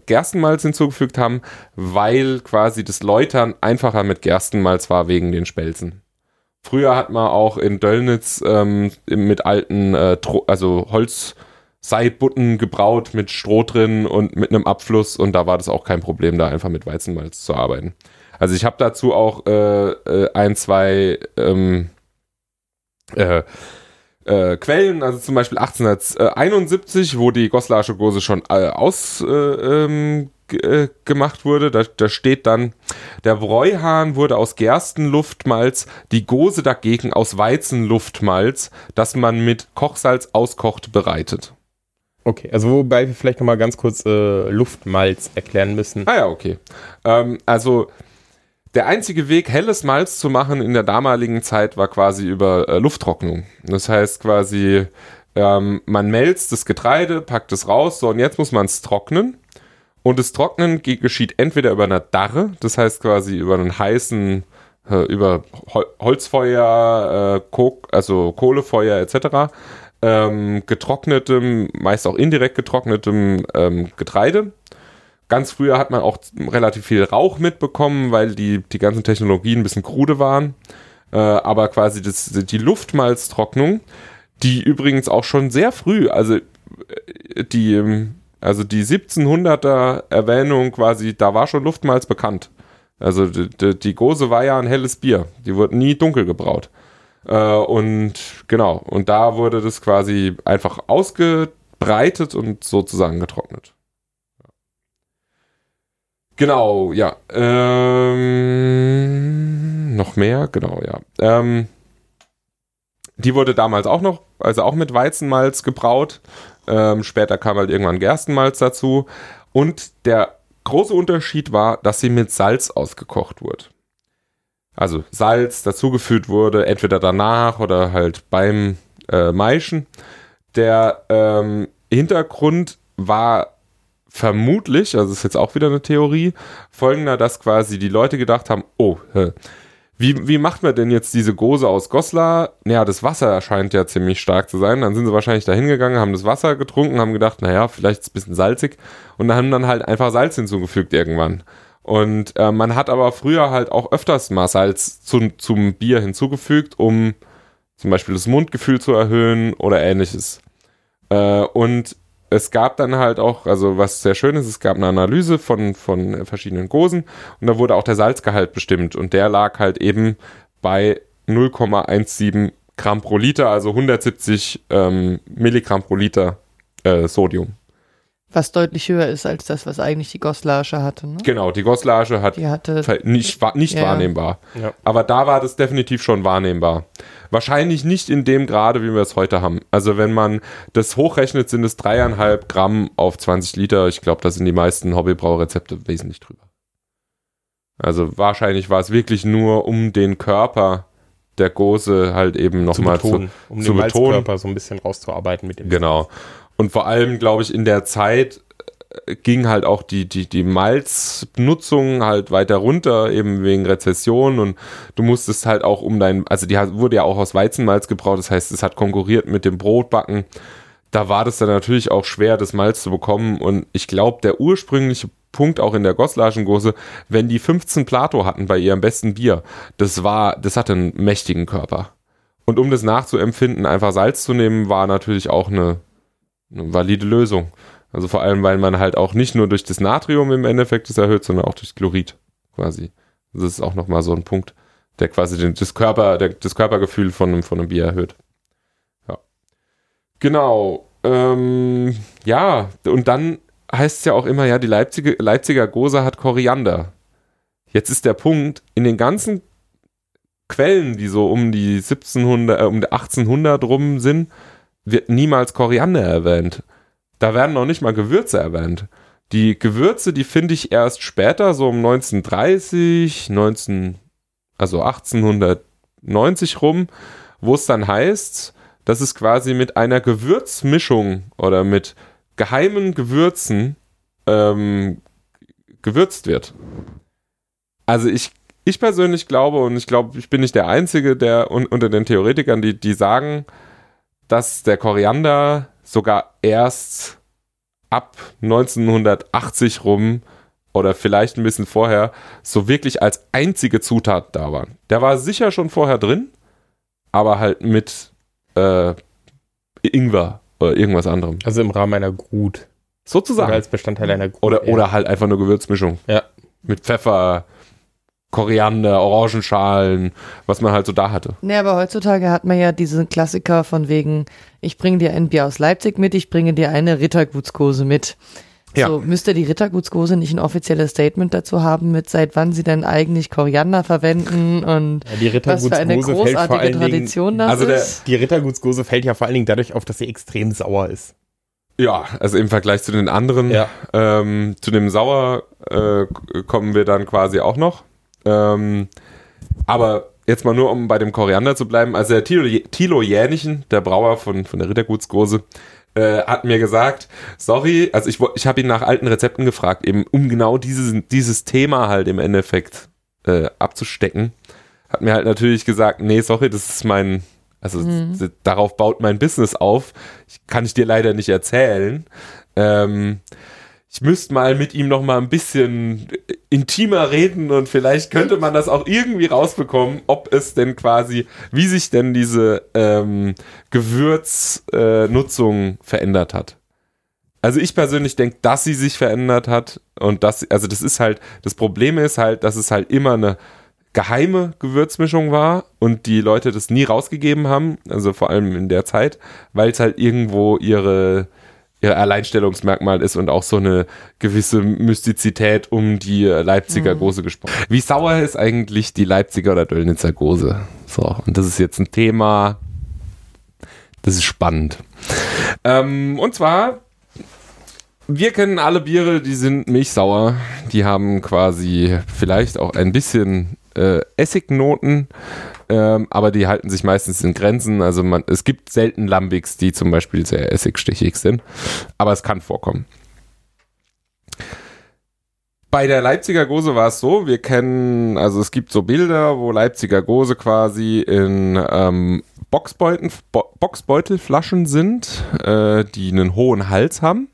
Gerstenmalz hinzugefügt haben, weil quasi das Läutern einfacher mit Gerstenmalz war wegen den Spelzen. Früher hat man auch in Döllnitz ähm, mit alten, äh, also Holzseibutten gebraut mit Stroh drin und mit einem Abfluss und da war das auch kein Problem, da einfach mit Weizenmalz zu arbeiten. Also ich habe dazu auch äh, äh, ein, zwei ähm, äh, äh, Quellen, also zum Beispiel 1871, wo die Goslarsche Gose schon äh, aus äh, gemacht wurde. Da, da steht dann, der Bräuhahn wurde aus Gerstenluftmalz, die Gose dagegen aus Weizenluftmalz, das man mit Kochsalz auskocht, bereitet. Okay, also wobei wir vielleicht nochmal ganz kurz äh, Luftmalz erklären müssen. Ah ja, okay. Ähm, also der einzige Weg, helles Malz zu machen in der damaligen Zeit, war quasi über äh, Lufttrocknung. Das heißt quasi, ähm, man melzt das Getreide, packt es raus, so und jetzt muss man es trocknen. Und das Trocknen ge- geschieht entweder über eine Darre, das heißt quasi über einen heißen, äh, über Hol Holzfeuer, äh, Kok also Kohlefeuer etc., ähm, getrocknetem, meist auch indirekt getrocknetem ähm, Getreide. Ganz früher hat man auch relativ viel Rauch mitbekommen, weil die, die ganzen Technologien ein bisschen krude waren. Äh, aber quasi das, die Luftmalztrocknung, die übrigens auch schon sehr früh, also äh, die, ähm, also die 1700er Erwähnung quasi, da war schon Luftmalz bekannt. Also die, die, Gose war ja ein helles Bier. Die wurde nie dunkel gebraut. Äh, und genau, und da wurde das quasi einfach ausgebreitet und sozusagen getrocknet. Genau, ja. Ähm, noch mehr, genau, ja. Ähm, die wurde damals auch noch, also auch mit Weizenmalz gebraut. Ähm, später kam halt irgendwann Gerstenmalz dazu. Und der große Unterschied war, dass sie mit Salz ausgekocht wurde. Also Salz dazugefügt wurde, entweder danach oder halt beim äh, Maischen. Der ähm, Hintergrund war vermutlich, also ist jetzt auch wieder eine Theorie, folgender, dass quasi die Leute gedacht haben, oh, wie, wie macht man denn jetzt diese Gose aus Goslar? Naja, das Wasser scheint ja ziemlich stark zu sein. Dann sind sie wahrscheinlich da hingegangen, haben das Wasser getrunken, haben gedacht, naja, vielleicht ist es ein bisschen salzig und haben dann halt einfach Salz hinzugefügt irgendwann. Und äh, man hat aber früher halt auch öfters mal Salz zum, zum Bier hinzugefügt, um zum Beispiel das Mundgefühl zu erhöhen oder ähnliches. Äh, und es gab dann halt auch, also was sehr schön ist, es gab eine Analyse von, von verschiedenen Gosen und da wurde auch der Salzgehalt bestimmt und der lag halt eben bei 0,17 Gramm pro Liter, also 170 ähm, Milligramm pro Liter äh, Sodium. Was deutlich höher ist als das, was eigentlich die Goslarche hatte. Ne? Genau, die Goslarche hat Die hatte, nicht, nicht Ja. wahrnehmbar. Ja. Aber da war das definitiv schon wahrnehmbar. Wahrscheinlich nicht in dem Grade, wie wir es heute haben. Also wenn man das hochrechnet, sind es dreieinhalb Gramm auf 20 Liter. Ich glaube, da sind die meisten Hobbybrauerezepte wesentlich drüber. Also wahrscheinlich war es wirklich nur um den Körper der Gose halt eben zu nochmal zu, betonen, um zu den betonen. Malzkörper so ein bisschen rauszuarbeiten mit dem. Genau. Und vor allem, glaube ich, in der Zeit ging halt auch die, die, die Malznutzung halt weiter runter, eben wegen Rezession und du musstest halt auch um dein, also die wurde ja auch aus Weizenmalz gebraut, das heißt, es hat konkurriert mit dem Brotbacken. Da war das dann natürlich auch schwer, das Malz zu bekommen und ich glaube, der ursprüngliche Punkt auch in der Goslarschengose, wenn die 15 Plato hatten bei ihrem besten Bier, das war, das hatte einen mächtigen Körper. Und um das nachzuempfinden, einfach Salz zu nehmen, war natürlich auch eine, eine valide Lösung. Also vor allem, weil man halt auch nicht nur durch das Natrium im Endeffekt das erhöht, sondern auch durch Chlorid quasi. Das ist auch nochmal so ein Punkt, der quasi den, das, Körper, der, das Körpergefühl von, einem- von einem Bier erhöht. Ja. Genau. Ähm, ja, und dann heißt es ja auch immer, ja, die Leipziger, Leipziger Gose hat Koriander. Jetzt ist der Punkt, in den ganzen Quellen, die so um die 1700, äh, um die 1800 rum sind, wird niemals Koriander erwähnt. Da werden noch nicht mal Gewürze erwähnt. Die Gewürze, die finde ich erst später, so um 1930, 19, also 1890 rum, wo es dann heißt, dass es quasi mit einer Gewürzmischung oder mit geheimen Gewürzen ähm, gewürzt wird. Also ich, ich persönlich glaube, und ich glaube, ich bin nicht der Einzige, der un, unter den Theoretikern, die, die sagen, dass der Koriander sogar erst ab 1980 rum oder vielleicht ein bisschen vorher so wirklich als einzige Zutat da war. Der war sicher schon vorher drin, aber halt mit äh, Ingwer oder irgendwas anderem. Also im Rahmen einer Grut. Oder Sozusagen. als Bestandteil einer Grut. Oder, ja. oder halt einfach nur Gewürzmischung. Ja. Mit Pfeffer, Koriander, Orangenschalen, was man halt so da hatte. Nee, aber heutzutage hat man ja diesen Klassiker von wegen, ich bringe dir ein Bier aus Leipzig mit, ich bringe dir eine Rittergutskose mit. Ja. So, müsste die Rittergutskose nicht ein offizielles Statement dazu haben, mit seit wann sie denn eigentlich Koriander verwenden und Ja, die was für eine Rittergutsgose fällt vor großartige Tradition das also der- ist? die Rittergutsgose fällt ja vor allen Dingen dadurch auf, dass sie extrem sauer ist. Ja, also im Vergleich zu den anderen, Ja. ähm, zu dem Sauer äh, kommen wir dann quasi auch noch. Ähm, aber jetzt mal nur, um bei dem Koriander zu bleiben. Also der Thilo, Thilo Jänichen, der Brauer von, von der Rittergutsgose, äh, hat mir gesagt, sorry, also ich, ich habe ihn nach alten Rezepten gefragt, eben um genau dieses, dieses Thema halt im Endeffekt äh, abzustecken. Hat mir halt natürlich gesagt, nee, sorry, das ist mein, also d- darauf baut mein Business auf. Ich, kann ich dir leider nicht erzählen. Ähm, ich müsste mal mit ihm noch mal ein bisschen intimer reden und vielleicht könnte man das auch irgendwie rausbekommen, ob es denn quasi, wie sich denn diese ähm, Gewürznutzung äh, verändert hat. Also ich persönlich denke, dass sie sich verändert hat und das, also das ist halt, das Problem ist halt, dass es halt immer eine geheime Gewürzmischung war und die Leute das nie rausgegeben haben, also vor allem in der Zeit, weil es halt irgendwo ihre, ihr Alleinstellungsmerkmal ist und auch so eine gewisse Mystizität um die Leipziger Gose gesprochen. Wie sauer ist eigentlich die Leipziger oder Döllnitzer Gose? So, und das ist jetzt ein Thema, das ist spannend. Ähm, und zwar, wir kennen alle Biere, die sind milchsauer. Die haben quasi vielleicht auch ein bisschen äh, Essignoten, ähm, aber die halten sich meistens in Grenzen. Also man, es gibt selten Lambics, die zum Beispiel sehr essigstichig sind, aber es kann vorkommen. Bei der Leipziger Gose war es so, wir kennen, also es gibt so Bilder, wo Leipziger Gose quasi in ähm, Boxbeutel, Bo Boxbeutelflaschen sind, äh, die einen hohen Hals haben.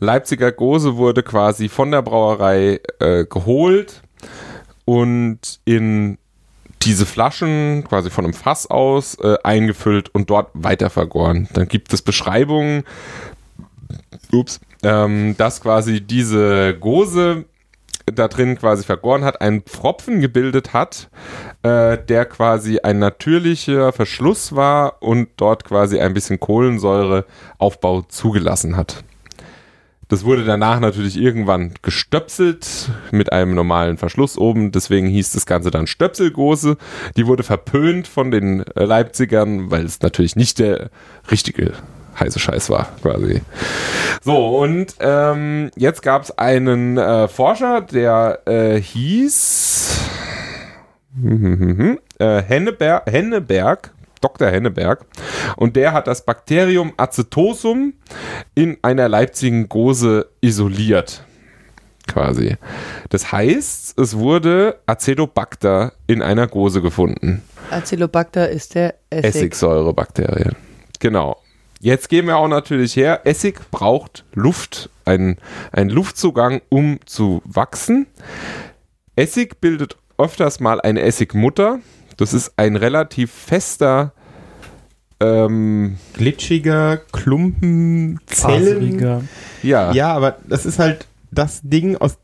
Leipziger Gose wurde quasi von der Brauerei äh, geholt und in diese Flaschen quasi von einem Fass aus äh, eingefüllt und dort weiter vergoren. Dann gibt es Beschreibungen, ups, ähm, dass quasi diese Gose da drin quasi vergoren hat, einen Pfropfen gebildet hat, äh, der quasi ein natürlicher Verschluss war und dort quasi ein bisschen Kohlensäureaufbau zugelassen hat. Das wurde danach natürlich irgendwann gestöpselt mit einem normalen Verschluss oben. Deswegen hieß das Ganze dann Stöpselgose. Die wurde verpönt von den Leipzigern, weil es natürlich nicht der richtige heiße Scheiß war, quasi. So, und ähm, jetzt gab es einen äh, Forscher, der äh, hieß äh, Henneberg, Henneberg, Dr. Henneberg. Und der hat das Bakterium Acetosum in einer Leipzigen Gose isoliert. Quasi. Das heißt, es wurde Acetobacter in einer Gose gefunden. Acetobacter ist der Essig. Essigsäurebakterien. Genau. Jetzt gehen wir auch natürlich her. Essig braucht Luft, einen, einen Luftzugang, um zu wachsen. Essig bildet öfters mal eine Essigmutter. Das ist ein relativ fester, ähm, Glitschiger, Klumpen, Zellen. Ja, Ja, aber das ist halt das Ding, aus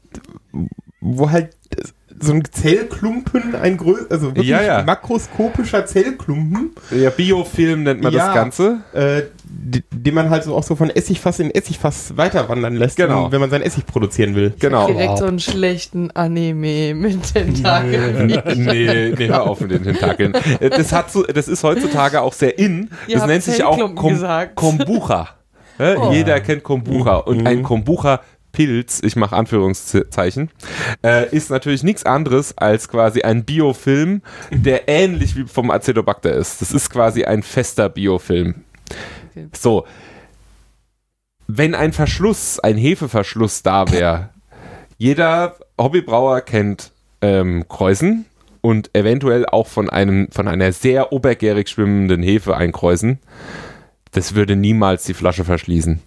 wo halt so ein Zellklumpen, ein größ also wirklich Ja, ja. makroskopischer Zellklumpen, ja, Biofilm nennt man Ja. das Ganze. äh, die- den man halt so auch so von Essigfass in Essigfass weiter wandern lässt, Genau. wenn man sein Essig produzieren will. Genau. Direkt so einen schlechten Anime mit Tentakeln. nee, nee, hör auf mit den Tentakeln. Äh, Das, hat so, das ist heutzutage auch sehr in. Ihr Das nennt sich auch Kom gesagt. Kombucha. Ja, Oh. Jeder kennt Kombucha. Und ein Kombucha-Pilz, ich mache Anführungszeichen, äh, ist natürlich nichts anderes als quasi ein Biofilm, der ähnlich wie vom Acetobacter ist. Das ist quasi ein fester Biofilm. So. Wenn ein Verschluss, ein Hefeverschluss da wäre, jeder Hobbybrauer kennt ähm, Kreuzen und eventuell auch von einem von einer sehr obergärig schwimmenden Hefe ein Kreuzen. Das würde niemals die Flasche verschließen.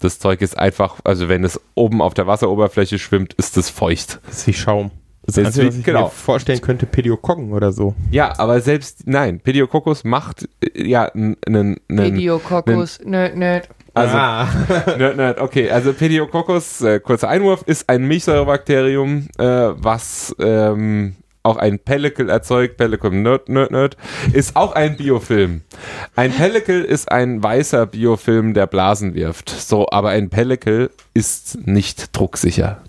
Das Zeug ist einfach, also wenn es oben auf der Wasseroberfläche schwimmt, ist es feucht. Das ist wie Schaum. Das ist wie- was ich genau. mir vorstellen könnte, Pediokokken oder so. Ja, aber selbst, nein, Pediococcus macht äh, ja einen. Pediococcus, nö, nö. Also, ah. Nerd, nerd, okay. Also Pediococcus, äh, kurzer Einwurf, ist ein Milchsäurebakterium, äh, was ähm, auch ein Pellicle erzeugt. Pellicle nerd, nerd, nerd, ist auch ein Biofilm. Ein Pellicle ist ein weißer Biofilm, der Blasen wirft. So, aber ein Pellicle ist nicht drucksicher.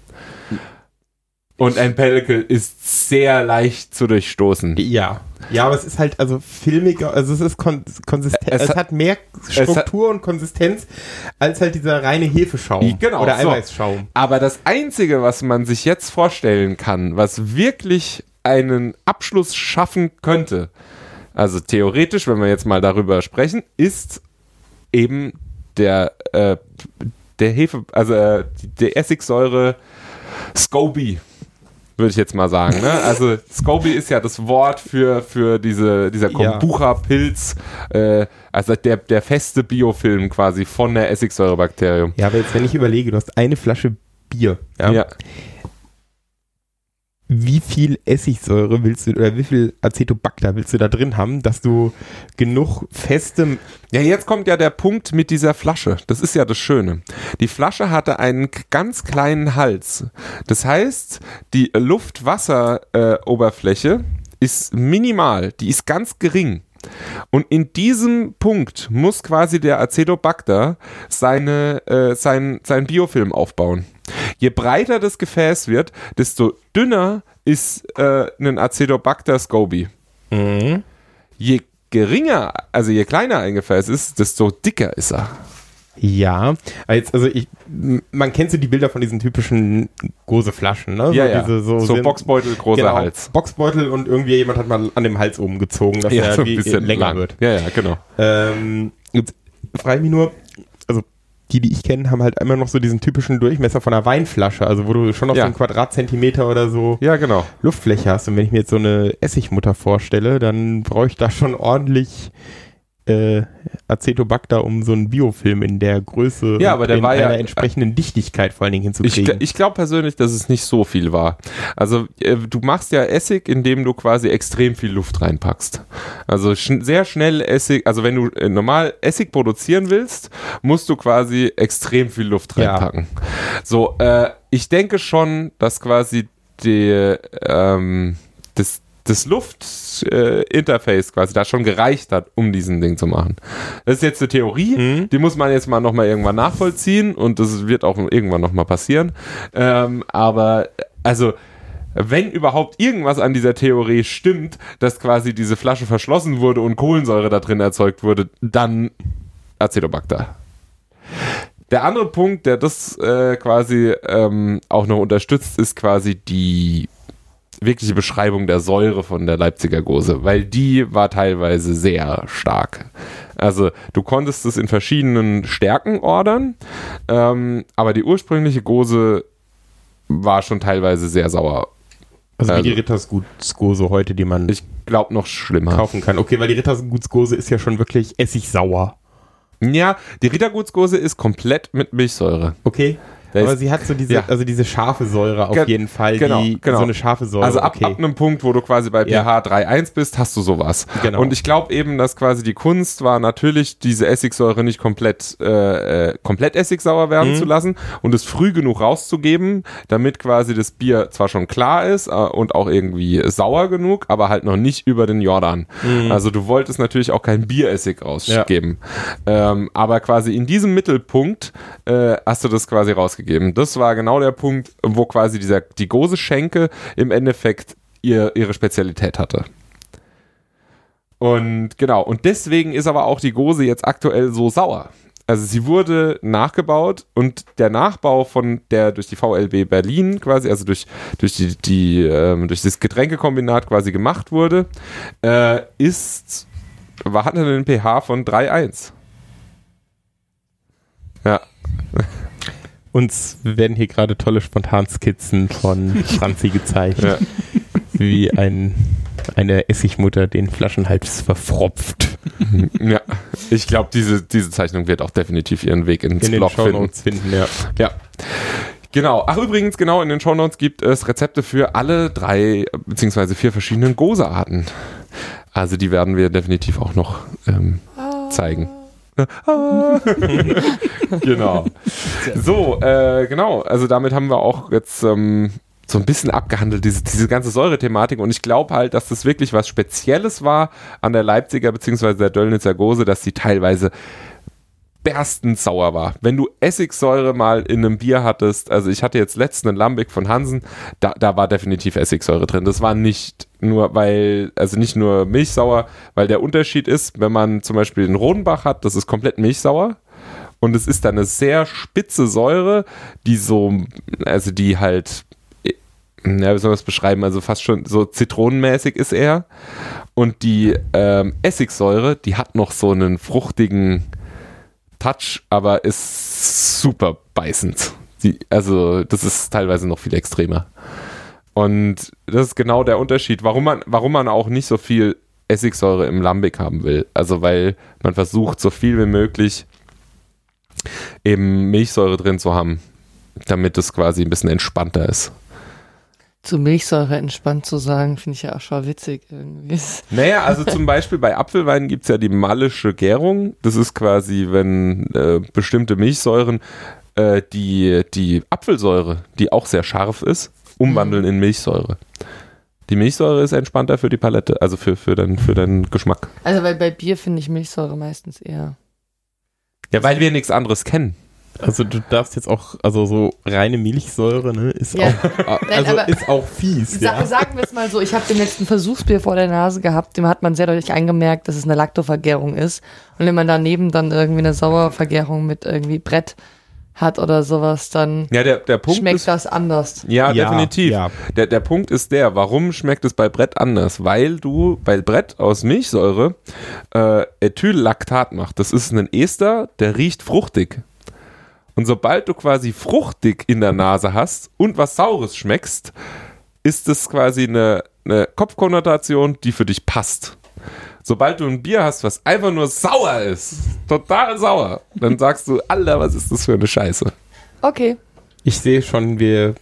Und ein Pellicle ist sehr leicht zu durchstoßen. Ja. Ja, aber es ist halt also filmiger, also es ist kon konsistent, Es es, hat- hat mehr Struktur und Konsistenz als halt dieser reine Hefeschaum Genau, oder so. Eiweißschaum. Aber das Einzige, was man sich jetzt vorstellen kann, was wirklich einen Abschluss schaffen könnte, also theoretisch, wenn wir jetzt mal darüber sprechen, ist eben der, äh, der Hefe, also äh, der Essigsäure Scoby, würde ich jetzt mal sagen. Ne? Also Scoby ist ja das Wort für, für diese, dieser. Kombucha-Pilz, äh, also der, der feste Biofilm quasi von der Essigsäurebakterium. Ja, aber jetzt wenn ich überlege, du hast eine Flasche Bier, ja, ja. Wie viel Essigsäure willst du oder wie viel Acetobacter willst du da drin haben, dass du genug festem Ja, jetzt kommt ja der Punkt mit dieser Flasche. Das ist ja das Schöne. Die Flasche hatte einen ganz kleinen Hals. Das heißt, die Luft-Wasser-Oberfläche ist minimal, die ist ganz gering. Und in diesem Punkt muss quasi der Acetobacter seine, äh, sein, sein Biofilm aufbauen. Je breiter das Gefäß wird, desto dünner ist äh, ein Acetobacter Scoby. Je geringer, also je kleiner ein Gefäß ist, desto dicker ist er. Ja, also ich, man kennt so die Bilder von diesen typischen Goseflaschen, ne? Ja, so ja. Diese, so, so sind- Boxbeutel, großer genau, Hals. Boxbeutel und irgendwie jemand hat mal an dem Hals oben gezogen, dass er so wie länger wird. Ja, ja, genau. Ähm, jetzt frage ich mich nur, die, die ich kenne, haben halt immer noch so diesen typischen Durchmesser von einer Weinflasche, also wo du schon noch Ja. so einen Quadratzentimeter oder so Ja, genau. Luftfläche hast. Und wenn ich mir jetzt so eine Essigmutter vorstelle, dann brauche ich da schon ordentlich äh, Acetobacter, um so einen Biofilm in der Größe Ja, aber der in war ja- einer entsprechenden Dichtigkeit vor allen Dingen Ich, hinzukriegen. gl- ich glaube persönlich, dass es nicht so viel war. Also äh, du machst ja Essig, indem du quasi extrem viel Luft reinpackst. Also schn sehr schnell Essig, also wenn du äh, normal Essig produzieren willst, musst du quasi extrem viel Luft Ja. reinpacken. So, äh, ich denke schon, dass quasi die, ähm, das, das Luftinterface quasi da schon gereicht hat, um diesen Ding zu machen. Das ist jetzt eine Theorie, Mhm. die muss man jetzt mal nochmal irgendwann nachvollziehen und das wird auch irgendwann nochmal passieren. Ähm, aber also wenn überhaupt irgendwas an dieser Theorie stimmt, dass quasi diese Flasche verschlossen wurde und Kohlensäure da drin erzeugt wurde, dann Acetobacter. Der andere Punkt, der das äh, quasi ähm, auch noch unterstützt, ist quasi die wirkliche Beschreibung der Säure von der Leipziger Gose, weil die war teilweise sehr stark. Also du konntest es in verschiedenen Stärken ordern, ähm, aber die ursprüngliche Gose war schon teilweise sehr sauer. Also, wie die Also- Rittersgutsgose heute, die man Ich glaube noch schlimmer. kaufen kann. Okay, weil die Rittersgutsgose ist ja schon wirklich essigsauer. Ja, die Rittergutsgose ist komplett mit Milchsäure. Okay. Der Aber sie hat so diese, ja. also diese scharfe Säure auf Ge- jeden Fall, genau, die genau. so eine scharfe Säure. Also ab, okay. ab einem Punkt, wo du quasi bei Ja. pH 3,1 bist, hast du sowas. Genau. Und ich glaube eben, dass quasi die Kunst war natürlich, diese Essigsäure nicht komplett, äh, äh, komplett essigsauer werden Mhm. zu lassen und es früh genug rauszugeben, damit quasi das Bier zwar schon klar ist äh, und auch irgendwie sauer genug, aber halt noch nicht über den Jordan. Mhm. Also du wolltest natürlich auch kein Bieressig rausgeben. Ähm, aber quasi in diesem Mittelpunkt äh, hast du das quasi rausgegeben. Das war genau der Punkt, wo quasi dieser, die Gose-Schenke im Endeffekt ihr, ihre Spezialität hatte. Und genau, und deswegen ist aber auch die Gose jetzt aktuell so sauer. Also sie wurde nachgebaut und der Nachbau von der durch die VLB Berlin quasi, also durch, durch, die, die, ähm, durch das Getränkekombinat quasi gemacht wurde, äh, ist, war, einen pH von 3,1. Ja, Uns werden hier gerade tolle Spontanskizzen von Franzi gezeigt, Ja. wie ein, eine Essigmutter den Flaschenhals verfropft. ja. Ich glaube, diese, diese Zeichnung wird auch definitiv ihren Weg ins In den Blog finden. Shownotes finden, ja. Ja. Genau. Ach, übrigens, genau, in den Shownotes gibt es Rezepte für alle drei beziehungsweise vier verschiedenen Gose-Arten. Also die werden wir definitiv auch noch ähm, zeigen. genau. So, äh, genau. Also damit haben wir auch jetzt ähm, so ein bisschen abgehandelt, diese, diese ganze Säurethematik. Und ich glaube halt, dass das wirklich was Spezielles war an der Leipziger beziehungsweise der Döllnitzer Gose, dass sie teilweise berstend sauer war. Wenn du Essigsäure mal in einem Bier hattest, also ich hatte jetzt letzten einen Lambic von Hansen, da, da war definitiv Essigsäure drin. Das war nicht nur, weil, also nicht nur milchsauer, weil der Unterschied ist, wenn man zum Beispiel einen Rodenbach hat, das ist komplett milchsauer. Und es ist dann eine sehr spitze Säure, die so, also die halt, ja, wie soll man das beschreiben, also fast schon so zitronenmäßig ist er. Und die ähm, Essigsäure, die hat noch so einen fruchtigen, Touch, aber ist super beißend. Die, also, das ist teilweise noch viel extremer. Und das ist genau der Unterschied, warum man, warum man auch nicht so viel Essigsäure im Lambic haben will. Also, weil man versucht, so viel wie möglich eben Milchsäure drin zu haben, damit es quasi ein bisschen entspannter ist. Zu Milchsäure entspannt zu sagen, finde ich ja auch schon witzig irgendwie. Naja, also zum Beispiel bei Apfelwein gibt es ja die mallische Gärung. Das ist quasi, wenn äh, bestimmte Milchsäuren äh, die, die Apfelsäure, die auch sehr scharf ist, umwandeln in Milchsäure. Die Milchsäure ist entspannter für die Palette, also für, für, deinen, für deinen Geschmack. Also weil bei Bier finde ich Milchsäure meistens eher. Ja, weil wir nichts anderes kennen. Also du darfst jetzt auch, also so reine Milchsäure, ne, ist Ja. auch, Nein, also aber- ist auch fies, Sa ja. Sagen wir es mal so, ich habe den letzten Versuchsbier vor der Nase gehabt, dem hat man sehr deutlich angemerkt, dass es eine Laktovergärung ist. Und wenn man daneben dann irgendwie eine Sauervergärung mit irgendwie Brett hat oder sowas, dann Ja, der, der Punkt schmeckt ist, das anders. Ja, Ja, definitiv. ja. Der, der Punkt ist der, warum schmeckt es bei Brett anders? Weil du bei Brett aus Milchsäure äh, Ethyllaktat macht. Das ist ein Ester, der riecht fruchtig. Und sobald du quasi fruchtig in der Nase hast und was Saures schmeckst, ist es quasi eine, eine Kopfkonnotation, die für dich passt. Sobald du ein Bier hast, was einfach nur sauer ist, total sauer, dann sagst du, Alter, was ist das für eine Scheiße? Okay. Ich sehe schon, wir,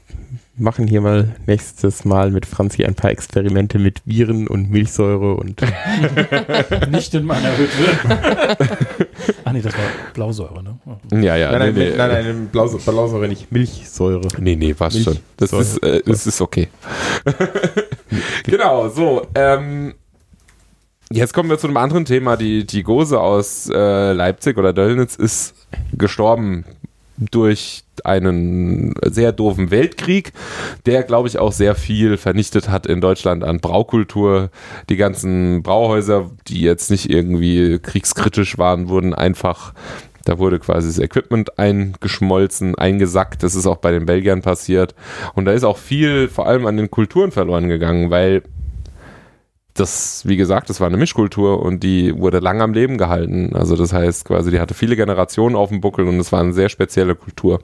machen hier mal nächstes Mal mit Franzi ein paar Experimente mit Viren und Milchsäure und Nicht in meiner Hütte. ah nee, das war Blausäure, ne? Oh. Ja, ja. nein, nein, nee, nee, nein, nein, Blaus Blausäure nicht, Milchsäure. Nee, nee, passt Milch- schon. Das Säure. ist, äh, das ist okay. genau, so. Ähm, jetzt kommen wir zu einem anderen Thema. Die, die Gose aus äh, Leipzig oder Döllnitz ist gestorben durch einen sehr doofen Weltkrieg, der, glaube ich, auch sehr viel vernichtet hat in Deutschland an Braukultur. Die ganzen Brauhäuser, die jetzt nicht irgendwie kriegskritisch waren, wurden einfach da wurde quasi das Equipment eingeschmolzen, eingesackt. Das ist auch bei den Belgiern passiert. Und da ist auch viel, vor allem an den Kulturen verloren gegangen, weil das, wie gesagt, das war eine Mischkultur und die wurde lang am Leben gehalten. Also das heißt quasi, die hatte viele Generationen auf dem Buckel und es war eine sehr spezielle Kultur.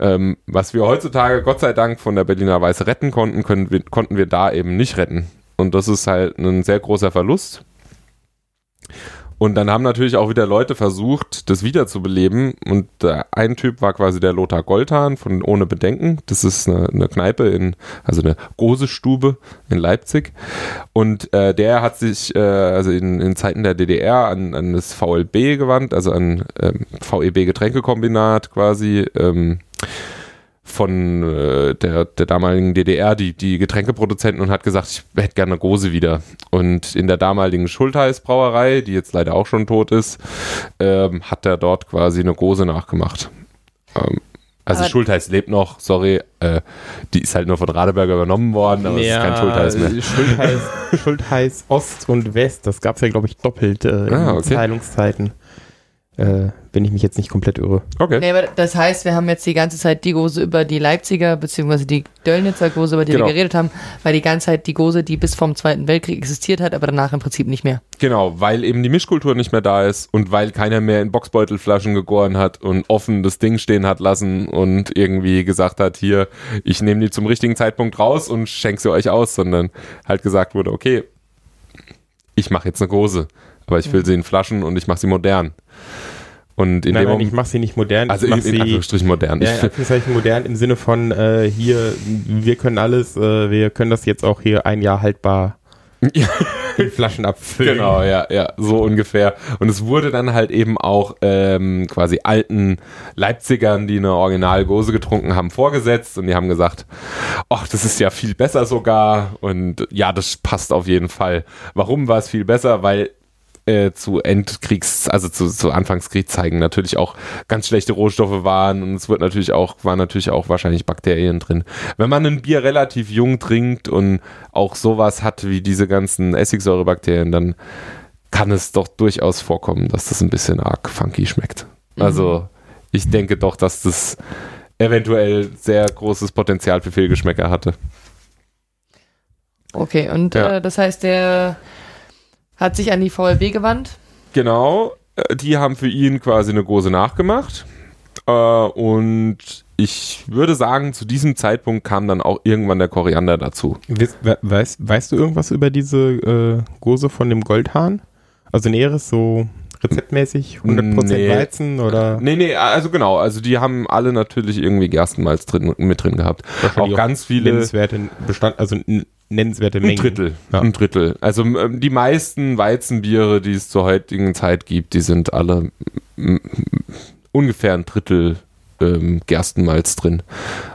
Ähm, was wir heutzutage Gott sei Dank von der Berliner Weiße retten konnten, können wir, konnten wir da eben nicht retten. Und das ist halt ein sehr großer Verlust. Und dann haben natürlich auch wieder Leute versucht, das wiederzubeleben. Und ein Typ war quasi der Lothar Goltan von Ohne Bedenken. Das ist eine, eine Kneipe in, also eine Gose-Stube in Leipzig. Und äh, der hat sich äh, also in, in Zeiten der DDR an, an das VLB gewandt, also an ähm, VEB Getränkekombinat quasi. Ähm, von äh, der, der damaligen DDR, die, die Getränkeproduzenten, und hat gesagt, ich hätte gerne eine Gose wieder. Und in der damaligen Schultheiß Brauerei, die jetzt leider auch schon tot ist, ähm, hat er dort quasi eine Gose nachgemacht. Ähm, also Aber- Schultheiß lebt noch, sorry, äh, die ist halt nur von Radeberger übernommen worden, aber es ist kein Schultheiß mehr. Schultheiß, Schultheiß Ost und West, das gab es ja, glaube ich, doppelt äh, in Ah, okay. Teilungszeiten. Äh, wenn ich mich jetzt nicht komplett irre. Okay. Nee, aber das heißt, wir haben jetzt die ganze Zeit die Gose über die Leipziger, beziehungsweise die Döllnitzer Gose, über die Genau. wir geredet haben, war die ganze Zeit die Gose, die bis vom Zweiten Weltkrieg existiert hat, aber danach im Prinzip nicht mehr. Genau, weil eben die Mischkultur nicht mehr da ist und weil keiner mehr in Boxbeutelflaschen gegoren hat und offen das Ding stehen hat lassen und irgendwie gesagt hat, hier, ich nehme die zum richtigen Zeitpunkt raus und schenke sie euch aus, sondern halt gesagt wurde, okay, ich mache jetzt eine Gose, aber ich fülle sie in Flaschen und ich mache sie modern. Und in nein, dem nein, ich mache sie nicht modern. also ich in, mache in sie Anführungsstrichen modern. ja, in Anführungszeichen modern im Sinne von äh, hier, wir können alles, äh, wir können das jetzt auch hier ein Jahr haltbar in Flaschen abfüllen. Genau, ja, ja, so ungefähr. Und es wurde dann halt eben auch ähm, quasi alten Leipzigern, die eine Original-Gose getrunken haben, vorgesetzt und die haben gesagt, ach, das ist ja viel besser sogar und ja, das passt auf jeden Fall. Warum war es viel besser? Weil äh, zu Endkriegs, also zu, zu Anfangskriegszeigen natürlich auch ganz schlechte Rohstoffe waren und es wird natürlich auch, waren natürlich auch wahrscheinlich Bakterien drin. Wenn man ein Bier relativ jung trinkt und auch sowas hat wie diese ganzen Essigsäurebakterien, dann kann es doch durchaus vorkommen, dass das ein bisschen arg funky schmeckt. Also ich denke doch, dass das eventuell sehr großes Potenzial für Fehlgeschmäcker hatte. Okay, und Ja. äh, das heißt, der hat sich an die VLB gewandt. Genau, äh, die haben für ihn quasi eine Gose nachgemacht. Äh, und ich würde sagen, zu diesem Zeitpunkt kam dann auch irgendwann der Koriander dazu. Weißt, we- weißt, weißt du irgendwas über diese äh, Gose von dem Goldhahn? Also Näheres, so rezeptmäßig, 100% Nee. Weizen oder Nee, nee, also genau, also die haben alle natürlich irgendwie Gerstenmalz drin, mit drin gehabt. Auch ganz viele. nennenswerte Bestand, also nennenswerte Ein Mengen. Drittel. Ja. Ein Drittel. Also ähm, die meisten Weizenbiere, die es zur heutigen Zeit gibt, die sind alle ungefähr ein Drittel ähm, Gerstenmalz drin.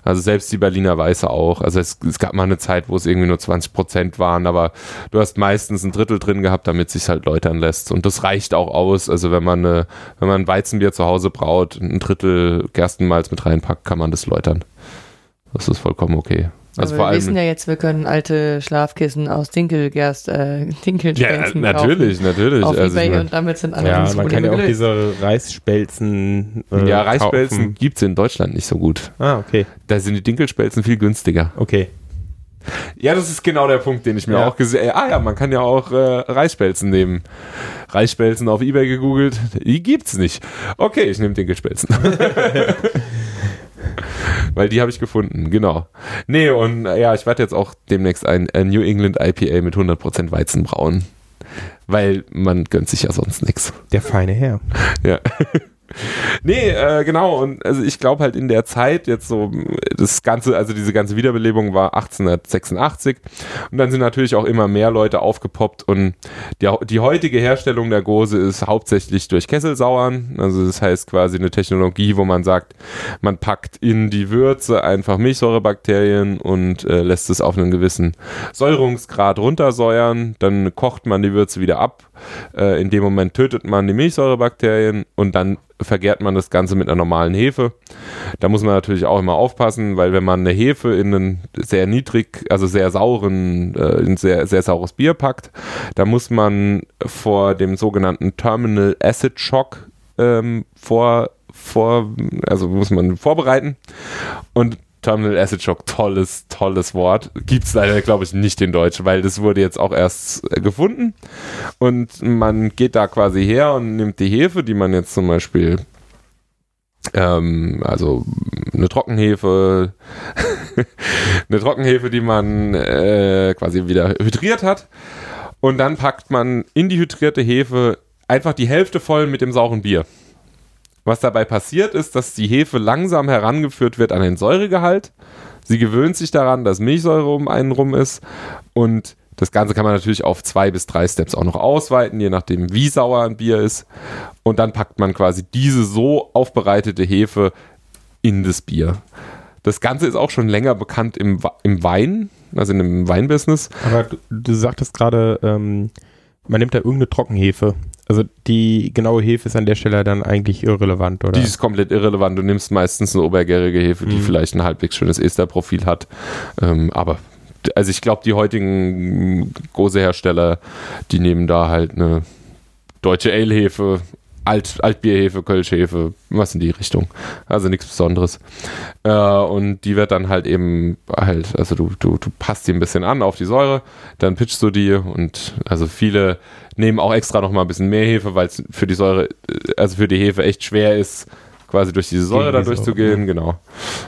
Also selbst die Berliner Weiße auch. Also es, es gab mal eine Zeit, wo es irgendwie nur 20 Prozent waren, aber du hast meistens ein Drittel drin gehabt, damit sich halt läutern lässt. Und das reicht auch aus. Also wenn man eine, wenn man ein Weizenbier zu Hause braut, ein Drittel Gerstenmalz mit reinpackt, kann man das läutern. Das ist vollkommen okay. Also wir wissen ja jetzt, wir können alte Schlafkissen aus Dinkelgerst, äh, Ja, Dinkelspelzen natürlich, natürlich. auf Also Ebay mein- und damit sind alle Ja, unsere man kann ja auch gelöst. diese Reisspelzen äh, ja, Reisspelzen kaufen. gibt es in Deutschland nicht so gut. Ah, okay, Da sind die Dinkelspelzen viel günstiger. okay. Ja, das ist genau der Punkt, den ich mir Ja. auch gesehen Ah ja, man kann ja auch äh, Reisspelzen nehmen. Reisspelzen auf Ebay gegoogelt, die gibt's nicht. Okay, ich nehme Dinkelspelzen. Weil die habe ich gefunden, genau. Nee, und äh, ja, ich werde jetzt auch demnächst ein, ein New England IPA mit 100% Weizen brauen. Weil man gönnt sich ja sonst nichts. Der feine Herr. Ja. Nee, äh, genau. Und also ich glaube halt in der Zeit jetzt so das ganze, also diese ganze Wiederbelebung war 1886 und dann sind natürlich auch immer mehr Leute aufgepoppt und die, die heutige Herstellung der Gose ist hauptsächlich durch Kesselsauern. Also das heißt quasi eine Technologie, wo man sagt, man packt in die Würze einfach Milchsäurebakterien und äh, lässt es auf einen gewissen Säurungsgrad runtersäuern. Dann kocht man die Würze wieder ab. Äh, in dem Moment tötet man die Milchsäurebakterien und dann vergärt man das Ganze mit einer normalen Hefe. Da muss man natürlich auch immer aufpassen, weil wenn man eine Hefe in einen sehr niedrig, also sehr sauren, äh, in sehr, sehr saures Bier packt, da muss man vor dem sogenannten Terminal Acid Shock ähm, vor, vor, also muss man vorbereiten. Und Terminal Acid Shock, tolles, tolles Wort. Gibt es leider, glaube ich, nicht in Deutsch, weil das wurde jetzt auch erst äh, gefunden. Und man geht da quasi her und nimmt die Hefe, die man jetzt zum Beispiel, ähm, also eine Trockenhefe, eine Trockenhefe, die man äh, quasi wieder hydriert hat. Und dann packt man in die hydrierte Hefe einfach die Hälfte voll mit dem sauren Bier. Was dabei passiert ist, dass die Hefe langsam herangeführt wird an den Säuregehalt. Sie gewöhnt sich daran, dass Milchsäure um einen rum ist und das Ganze kann man natürlich auf zwei bis drei Steps auch noch ausweiten, je nachdem, wie sauer ein Bier ist. Und dann packt man quasi diese so aufbereitete Hefe in das Bier. Das Ganze ist auch schon länger bekannt im, im Wein, also in dem Weinbusiness. Aber du, du sagtest gerade, ähm, man nimmt da irgendeine Trockenhefe. Also die genaue Hefe ist an der Stelle dann eigentlich irrelevant, oder? Die ist komplett irrelevant. Du nimmst meistens eine obergärige Hefe, die Mhm. vielleicht ein halbwegs schönes Esterprofil hat. Ähm, aber also ich glaube, die heutigen Gose-Hersteller, die nehmen da halt eine deutsche Ale-Hefe, Alt, Altbierhefe, Kölschhefe, was in die Richtung. Also nichts Besonderes. Äh, und die wird dann halt eben halt, also du, du, du passt die ein bisschen an auf die Säure, dann pitchst du die und also viele nehmen auch extra noch mal ein bisschen mehr Hefe, weil es für die Säure, äh, also für die Hefe echt schwer ist, quasi durch diese Säure da durchzugehen, genau.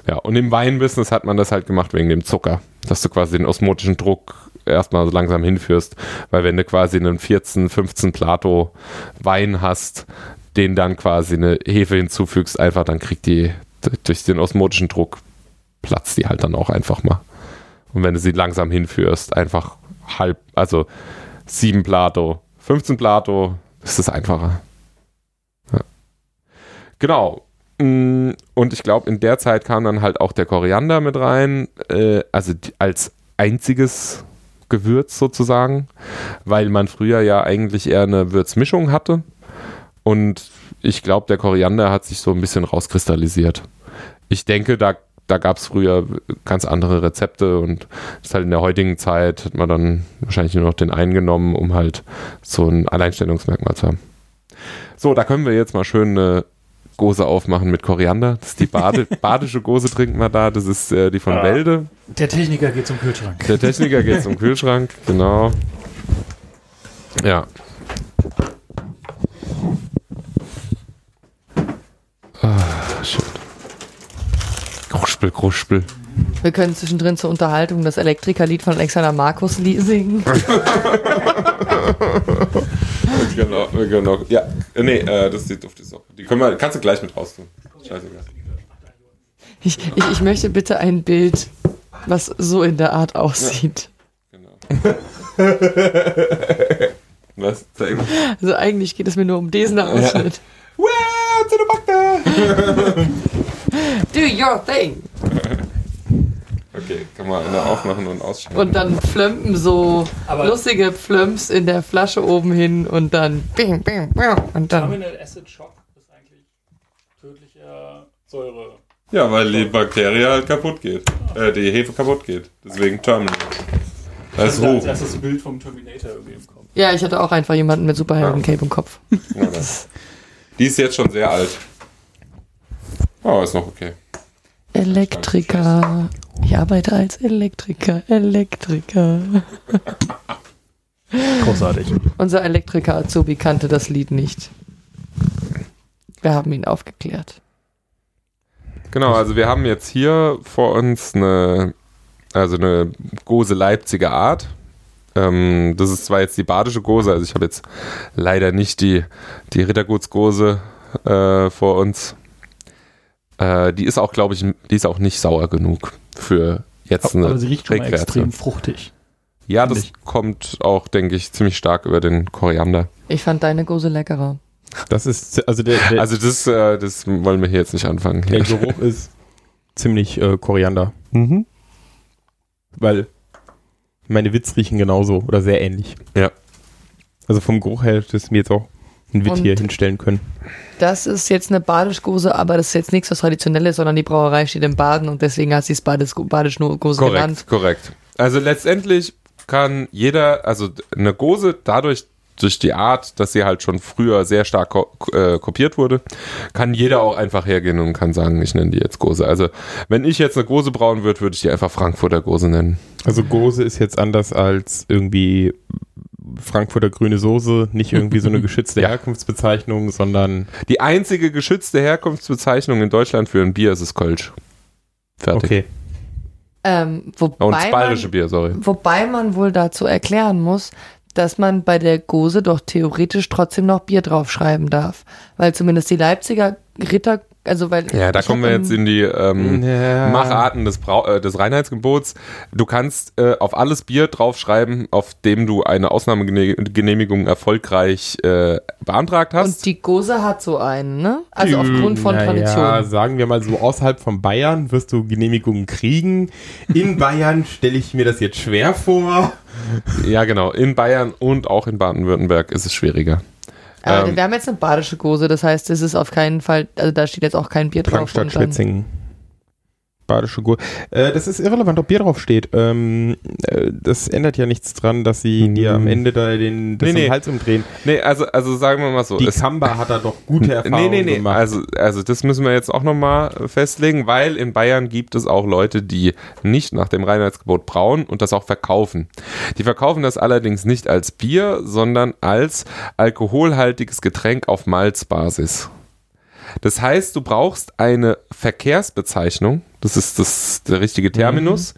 Ja, und im Weinbusiness hat man das halt gemacht wegen dem Zucker, dass du quasi den osmotischen Druck erstmal so langsam hinführst, weil wenn du quasi einen 14, 15 Plato Wein hast, den dann quasi eine Hefe hinzufügst, einfach dann kriegt die durch den osmotischen Druck platzt die halt dann auch einfach mal. Und wenn du sie langsam hinführst, einfach halb, also 7 Plato, 15 Plato, ist es einfacher. Ja. Genau. Mm, Und ich glaube, in der Zeit kam dann halt auch der Koriander mit rein, äh, also als einziges Gewürz sozusagen, weil man früher ja eigentlich eher eine Würzmischung hatte. Und ich glaube, der Koriander hat sich so ein bisschen rauskristallisiert. Ich denke, da, da gab es früher ganz andere Rezepte und das ist halt in der heutigen Zeit hat man dann wahrscheinlich nur noch den eingenommen, um halt so ein Alleinstellungsmerkmal zu haben. So, da können wir jetzt mal schön eine Gose aufmachen mit Koriander. Das ist die Bade, badische Gose trinken wir da. Das ist äh, die von Ja. Welde. Der Techniker geht zum Kühlschrank. Der Techniker geht zum Kühlschrank, genau. Ja. Ah, schön. Kruspel, Kruspel. Wir können zwischendrin zur Unterhaltung das Elektrikerlied von Alexander Markus li- singen. Genau, auch. Ja, nee, äh, das ist die dufte Socke. Die können wir, kannst du gleich mit raus tun. Scheißegal. Ich, ich, ich möchte bitte ein Bild, was so in der Art aussieht. Genau. Was? Zeig mal. Also eigentlich geht es mir nur um diesen Ausschnitt. Wow, zu der Backe! Do your thing. Okay, kann man eine aufmachen und ausschalten. Und dann flömpen so Aber- lustige Flömps in der Flasche oben hin und dann bing, bing, bing, und dann. Terminal Acid Shock ist eigentlich tödlicher Säure. Ja, weil die Bakterie halt kaputt geht. Äh, die Hefe kaputt geht. Deswegen Terminal. Das ist Ich hatte als hoch. erstes Bild vom Terminator irgendwie im Kopf. Ja, ich hatte auch einfach jemanden mit Superhelden-Cape im Kopf. Ja, das- Die ist jetzt schon sehr alt. Oh, ist noch okay. Elektriker. Ich arbeite als Elektriker. Elektriker. Großartig. Unser Elektriker Azubi kannte das Lied nicht. Wir haben ihn aufgeklärt. Genau, also wir haben jetzt hier vor uns eine, also eine Gose Leipziger Art. Ähm, das ist zwar jetzt die badische Gose, also ich habe jetzt leider nicht die, die Rittergutsgose äh, vor uns. Äh, die ist auch, glaube ich, die ist auch nicht sauer genug für jetzt eine Aber sie riecht schon extrem fruchtig. Ja, das ich. kommt auch, denke ich, ziemlich stark über den Koriander. Ich fand deine Gose leckerer. Das ist, also der, der, Also das, äh, das wollen wir hier jetzt nicht anfangen. der Geruch ist ziemlich äh, Koriander. Mhm. Weil meine Witz riechen genauso oder sehr ähnlich. Ja. Also vom Geruch her hätte es mir jetzt auch einen Witz Und- hier hinstellen können. Das ist jetzt eine Badischgose, aber das ist jetzt nichts was Traditionelles, sondern die Brauerei steht im Baden und deswegen hat sie es Badischgose genannt. Korrekt, korrekt. Also letztendlich kann jeder, also eine Gose dadurch, durch die Art, dass sie halt schon früher sehr stark ko äh, kopiert wurde, kann jeder auch einfach hergehen und kann sagen, ich nenne die jetzt Gose. Also wenn ich jetzt eine Gose brauen würde, würde ich die einfach Frankfurter Gose nennen. Also Gose ist jetzt anders als irgendwie Frankfurter grüne Soße, nicht irgendwie so eine geschützte Ja. Herkunftsbezeichnung, sondern Die einzige geschützte Herkunftsbezeichnung in Deutschland für ein Bier ist es Kölsch. Fertig. okay. Ähm, wobei, Und das bayerische man, Bier, sorry. wobei man wohl dazu erklären muss, dass man bei der Gose doch theoretisch trotzdem noch Bier draufschreiben darf. Weil zumindest die Leipziger Ritter, also weil. Ja, da kommen wir jetzt in die ähm, Ja. Macharten des, Brau äh, des Reinheitsgebots. Du kannst äh, auf alles Bier draufschreiben, auf dem du eine Ausnahmegenehmigung erfolgreich äh, beantragt hast. Und die Gose hat so einen, ne? Also aufgrund von naja, Tradition. sagen wir mal so, außerhalb von Bayern wirst du Genehmigungen kriegen. In Bayern stelle ich mir das jetzt schwer vor. ja, genau. In Bayern und auch in Baden-Württemberg ist es schwieriger. Ähm, wir haben jetzt eine badische Gose, das heißt, es ist auf keinen Fall, also da steht jetzt auch kein Bier drauf. Frankstadt, und dann- Schwetzingen. Badische Gurke. Äh, das ist irrelevant, ob Bier drauf steht. Ähm, äh, das ändert ja nichts dran, dass sie dir am Ende da den Nee, nee. Hals umdrehen. Nee, also, also sagen wir mal so. Die Kamba hat da doch gute Erfahrungen Nee, nee, nee. gemacht. Also, also das müssen wir jetzt auch nochmal festlegen, weil in Bayern gibt es auch Leute, die nicht nach dem Reinheitsgebot brauen und das auch verkaufen. Die verkaufen das allerdings nicht als Bier, sondern als alkoholhaltiges Getränk auf Malzbasis. Das heißt, du brauchst eine Verkehrsbezeichnung, das ist das, der richtige Terminus,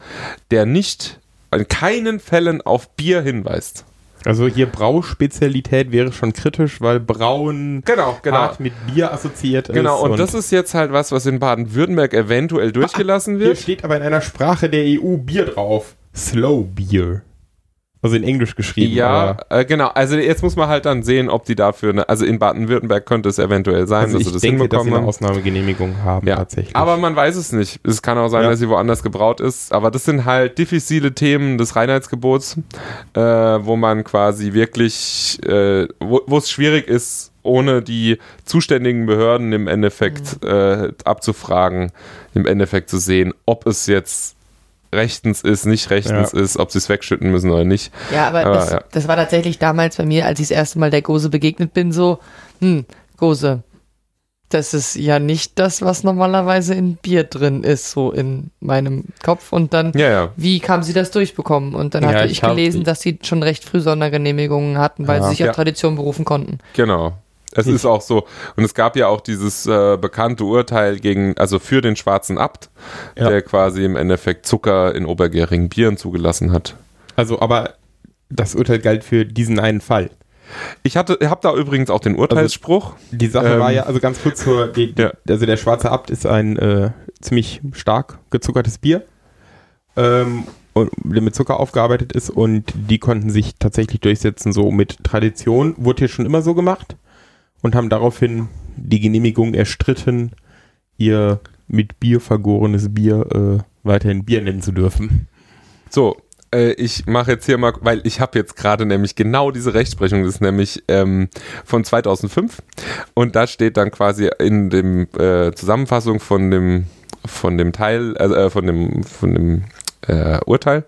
der nicht in keinen Fällen auf Bier hinweist. Also hier Brauspezialität wäre schon kritisch, weil Brauen Genau, hart mit Bier assoziiert Genau, ist. und, das ist jetzt halt was, was in Baden-Württemberg eventuell durchgelassen hier wird. steht aber in einer Sprache der EU Bier drauf. Slow Beer. Also in Englisch geschrieben. Ja, äh, genau. Also jetzt muss man halt dann sehen, ob die dafür, eine, also in Baden-Württemberg könnte es eventuell sein, Also dass ich sie das denke, dass sie hinbekommen eine. Ausnahmegenehmigung haben Ja, tatsächlich. aber man weiß es nicht. Es kann auch sein, Ja. dass sie woanders gebraut ist. Aber das sind halt diffizile Themen des Reinheitsgebots, äh, wo man quasi wirklich, äh, wo es schwierig ist, ohne die zuständigen Behörden im Endeffekt äh, abzufragen, im Endeffekt zu sehen, ob es jetzt rechtens ist, nicht rechtens Ja. ist, ob sie es wegschütten müssen oder nicht. Ja, aber, Aber, das, ja. das war tatsächlich damals bei mir, als ich das erste Mal der Gose begegnet bin, so, hm, Gose, das ist ja nicht das, was normalerweise in Bier drin ist, so in meinem Kopf. Und dann, Ja, ja. wie kam sie das durchbekommen? Und dann Ja, hatte ich ich hab- gelesen, dass sie schon recht früh Sondergenehmigungen hatten, weil Ja. sie sich Ja. auf Tradition berufen konnten. Genau. Es Ich- ist auch so. Und es gab ja auch dieses äh, bekannte Urteil gegen, also für den schwarzen Abt, Ja. der quasi im Endeffekt Zucker in obergärigen Bieren zugelassen hat. Also, aber das Urteil galt für diesen einen Fall. Ich hatte, habe da übrigens auch den Urteilsspruch. Die Sache Ähm, war ja, also ganz kurz zur, die, Ja. also der Schwarze Abt ist ein äh, ziemlich stark gezuckertes Bier, ähm, und, der mit Zucker aufgearbeitet ist und die konnten sich tatsächlich durchsetzen, so mit Tradition, wurde hier schon immer so gemacht und haben daraufhin die Genehmigung erstritten, ihr mit Bier vergorenes Bier äh, weiterhin Bier nennen zu dürfen. So, äh, ich mache jetzt hier mal, weil ich habe jetzt gerade nämlich genau diese Rechtsprechung, das ist nämlich ähm, von 2005 und da steht dann quasi in dem äh, Zusammenfassung von dem von dem Teil, also äh, von dem von dem äh, Urteil.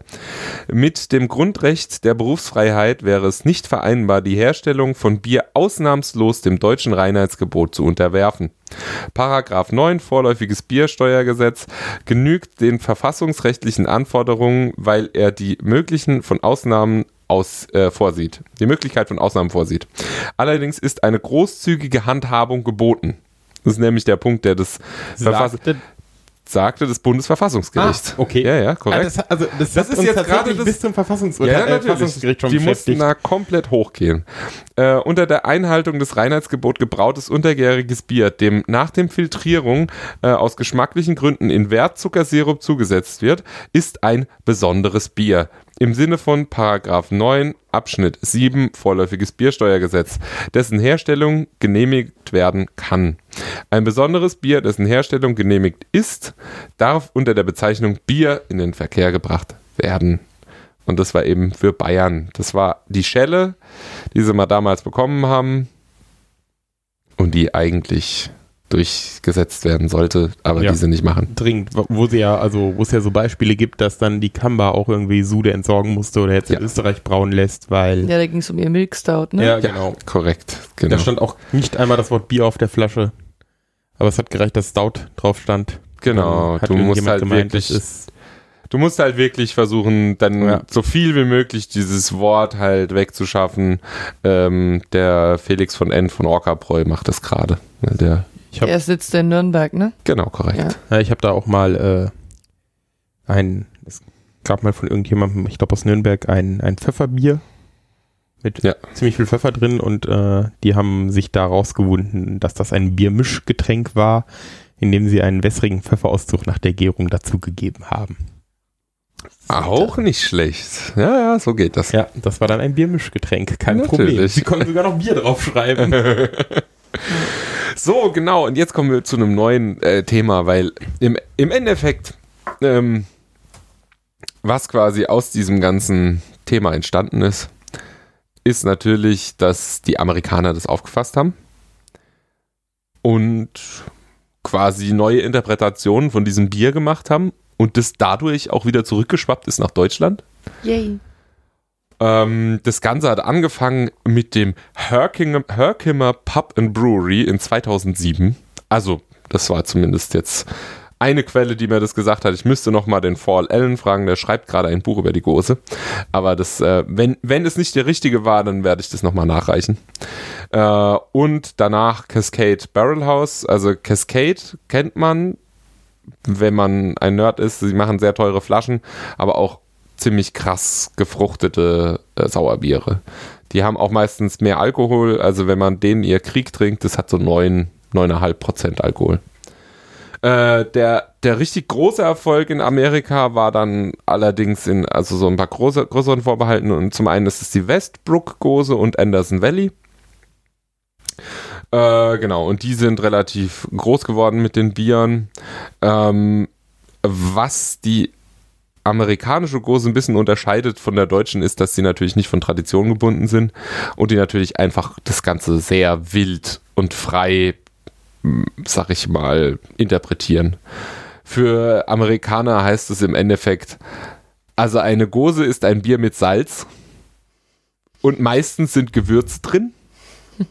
Mit dem Grundrecht der Berufsfreiheit wäre es nicht vereinbar, die Herstellung von Bier ausnahmslos dem deutschen Reinheitsgebot zu unterwerfen. Paragraph 9 Vorläufiges Biersteuergesetz genügt den verfassungsrechtlichen Anforderungen, weil er die möglichen von Ausnahmen aus, äh, vorsieht. Die Möglichkeit von Ausnahmen vorsieht. Allerdings ist eine großzügige Handhabung geboten. Das ist nämlich der Punkt, der das Verfass Sagte, das Bundesverfassungsgericht. Ah, okay. Ja, ja, korrekt. das, also das, Das hat ist jetzt gerade das- bis zum Verfassungsurteil, Ja, äh, natürlich. Verfassungsgericht schon Die mussten da komplett hochgehen. Äh, unter der Einhaltung des Reinheitsgebot gebrautes untergäriges Bier, dem nach dem Filtrierung äh, aus geschmacklichen Gründen in Wertzuckersirup zugesetzt wird, ist ein besonderes Bier. Im Sinne von Paragraph 9 Abschnitt 7 Vorläufiges Biersteuergesetz, dessen Herstellung genehmigt werden kann. Ein besonderes Bier, dessen Herstellung genehmigt ist, darf unter der Bezeichnung Bier in den Verkehr gebracht werden. Und das war eben für Bayern. Das war die Schelle, die sie mal damals bekommen haben und die eigentlich durchgesetzt werden sollte, aber Ja. die sie nicht machen. dringend, wo- sie ja, also wo es ja so Beispiele gibt, dass dann die Kamba auch irgendwie Sude entsorgen musste oder jetzt Ja. in Österreich brauen lässt, weil Ja, da ging es um ihr Milk Stout, ne? ja, genau. Korrekt, genau. Da stand auch nicht einmal das Wort Bier auf der Flasche. Aber es hat gereicht, dass Stout drauf stand. Genau, hat du musst halt gemeint, wirklich, ist du musst halt wirklich versuchen, dann Ja. so viel wie möglich dieses Wort halt wegzuschaffen. Ähm, der Felix von N von Orcabräu macht das gerade. Der, ich habe Er sitzt in Nürnberg, ne? genau, korrekt. Ja. Ja, ich habe da auch mal äh, ein, es gab mal von irgendjemandem, ich glaube aus Nürnberg, ein, ein Pfefferbier mit Ja. ziemlich viel Pfeffer drin und äh, die haben sich da rausgewunden, dass das ein Biermischgetränk war, in dem sie einen wässrigen Pfefferauszug nach der Gärung dazugegeben haben. Auch nicht schlecht. Ja, ja, so geht das. Ja, das war dann ein Biermischgetränk, kein Natürlich. Problem. Sie konnten sogar noch Bier draufschreiben. So, genau. Und jetzt kommen wir zu einem neuen äh, Thema, weil im, im Endeffekt, ähm, was quasi aus diesem ganzen Thema entstanden ist, ist natürlich, dass die Amerikaner das aufgefasst haben und quasi neue Interpretationen von diesem Bier gemacht haben und das dadurch auch wieder zurückgeschwappt ist nach Deutschland. Yay. Ähm, das Ganze hat angefangen mit dem Herkimer, Pub and Brewery in 2007. Also, das war zumindest jetzt eine Quelle, die mir das gesagt hat. Ich müsste noch mal den Paul Allen fragen, der schreibt gerade ein Buch über die Gose. Aber das, äh, wenn, wenn es nicht der richtige war, dann werde ich das noch mal nachreichen. Äh, und danach Cascade Barrel House. Also Cascade kennt man, wenn man ein Nerd ist. Sie machen sehr teure Flaschen, aber auch ziemlich krass gefruchtete äh, Sauerbiere. Die haben auch meistens mehr Alkohol, also wenn man denen ihr Krieg trinkt, das hat so 9, 9,5 Prozent Alkohol. Äh, der, der richtig große Erfolg in Amerika war dann allerdings in, also so ein paar große, größeren Vorbehalten und zum einen ist es die Westbrook Gose und Anderson Valley. Äh, genau, und die sind relativ groß geworden mit den Bieren. Ähm, was die amerikanische Gose ein bisschen unterscheidet von der deutschen, ist, dass sie natürlich nicht von Tradition gebunden sind und die natürlich einfach das Ganze sehr wild und frei, m, sag ich mal, interpretieren. Für Amerikaner heißt es im Endeffekt, also eine Gose ist ein Bier mit Salz und meistens sind Gewürze drin.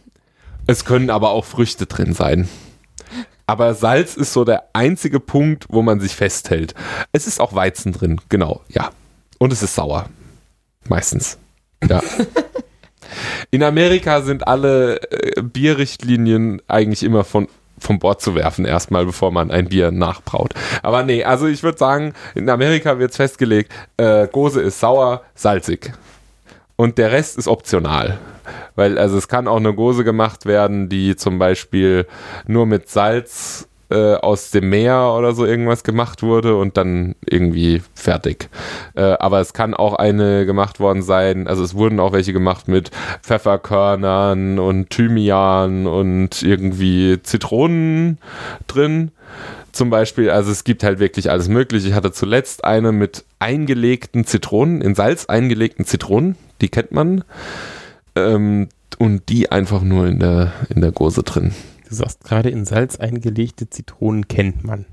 Es können aber auch Früchte drin sein. Aber Salz ist so der einzige Punkt, wo man sich festhält. Es ist auch Weizen drin, genau, ja. Und es ist sauer. Meistens. Ja. In Amerika sind alle äh, Bierrichtlinien eigentlich immer von, vom Bord zu werfen, erstmal, bevor man ein Bier nachbraut. Aber nee, also ich würde sagen, in Amerika wird es festgelegt, äh, Gose ist sauer, salzig. Und der Rest ist optional. Weil, also es kann auch eine Gose gemacht werden, die zum Beispiel nur mit Salz äh, aus dem Meer oder so irgendwas gemacht wurde und dann irgendwie fertig. Äh, aber es kann auch eine gemacht worden sein, also es wurden auch welche gemacht mit Pfefferkörnern und Thymian und irgendwie Zitronen drin. Zum Beispiel, also es gibt halt wirklich alles mögliche. Ich hatte zuletzt eine mit eingelegten Zitronen, in Salz eingelegten Zitronen, die kennt man. Ähm, und die einfach nur in der, in der Gose drin. Du sagst gerade in Salz eingelegte Zitronen kennt man.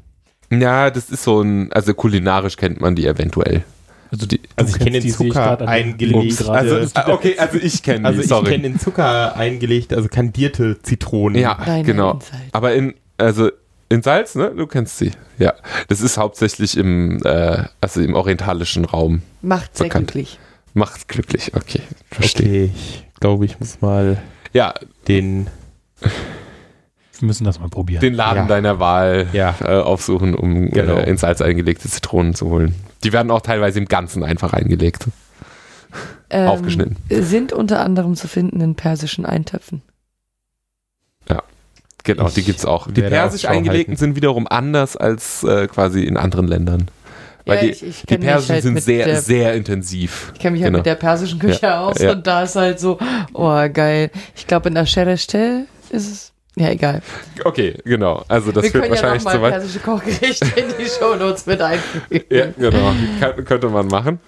Ja, das ist so ein, also kulinarisch kennt man die eventuell. Also, die, Also ich kenne den ich Zucker den eingelegt. Also, ah, okay, also ich kenne Also die, ich sorry. kenne in Zucker eingelegt, also kandierte Zitronen. ja, Nein, genau. nein. Aber in, also in Salz, ne? Du kennst sie. Ja. Das ist hauptsächlich im, äh, also im orientalischen Raum. Macht sehr Bekannt. glücklich. Macht glücklich, okay. Verstehe. Okay, ich glaube, ich muss mal Ja, den Wir müssen das mal probieren. den Laden Ja. deiner Wahl Ja. äh, aufsuchen, um Genau. äh, in Salz eingelegte Zitronen zu holen. Die werden auch teilweise im Ganzen einfach eingelegt. Ähm, Aufgeschnitten. Sind unter anderem zu finden in persischen Eintöpfen. Genau, Ich die gibt's auch. Die persisch eingelegten halten. sind wiederum anders als äh, quasi in anderen Ländern. Weil Ja, die, ich- ich die persischen halt sind sehr, der- sehr intensiv. Ich kenne mich halt Genau. mit der persischen Küche aus ja. und da ist halt so, oh geil. Ich glaube in der Sherestel ist es, ja egal. Okay, genau. Also das Wir führt können ja wahrscheinlich zu weit. persische Kochgerichte in die Shownotes mit einfügen. Ja, genau. Kann, könnte man machen.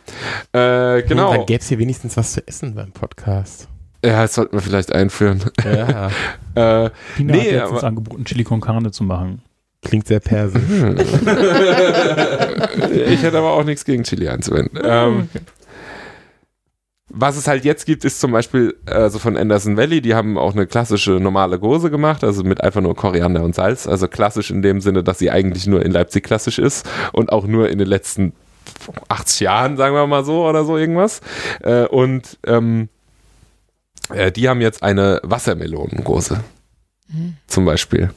Äh, genau. Dann gäbe es hier wenigstens was zu essen beim Podcast. Ja, das sollten wir vielleicht einführen. Ja. Äh, Tina Nee, hat letztens aber- angeboten, Chili con Carne zu machen. Klingt sehr persisch. ich hätte aber auch nichts gegen Chili einzuwenden. Ähm, was es halt jetzt gibt, ist zum Beispiel also von Anderson Valley, die haben auch eine klassische normale Gose gemacht, also mit einfach nur Koriander und Salz. Also klassisch in dem Sinne, dass sie eigentlich nur in Leipzig klassisch ist und auch nur in den letzten 80 Jahren, sagen wir mal so, oder so irgendwas. Äh, und ähm, äh, die haben jetzt eine Wassermelonengose. Zum Beispiel.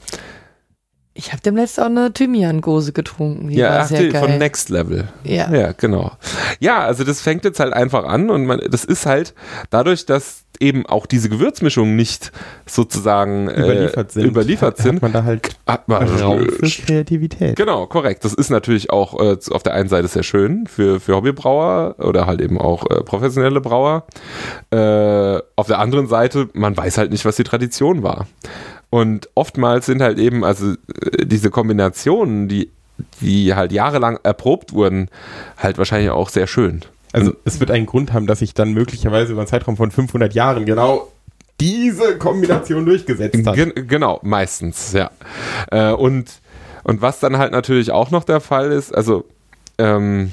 Ich habe demnächst auch eine Thymian-Gose getrunken. Die ja, war ach, sehr die, geil. von Next Level. ja. Ja, genau. Ja, also das fängt jetzt halt einfach an und man, das ist halt dadurch, dass eben auch diese Gewürzmischungen nicht sozusagen äh, Überliefert sind. überliefert hat, sind, Hat man da halt hat man Raum für Kreativität. Genau, korrekt. Das ist natürlich auch äh, auf der einen Seite sehr schön für, für Hobbybrauer oder halt eben auch äh, professionelle Brauer. Äh, auf der anderen Seite, man weiß halt nicht, was die Tradition war. Und oftmals sind halt eben, also äh, diese Kombinationen, die, die halt jahrelang erprobt wurden, halt wahrscheinlich auch sehr schön. Also es wird einen Grund haben, dass sich dann möglicherweise über einen Zeitraum von 500 Jahren genau diese Kombination durchgesetzt hat. Gen genau, meistens, ja. Äh, und, und was dann halt natürlich auch noch der Fall ist, also, ähm,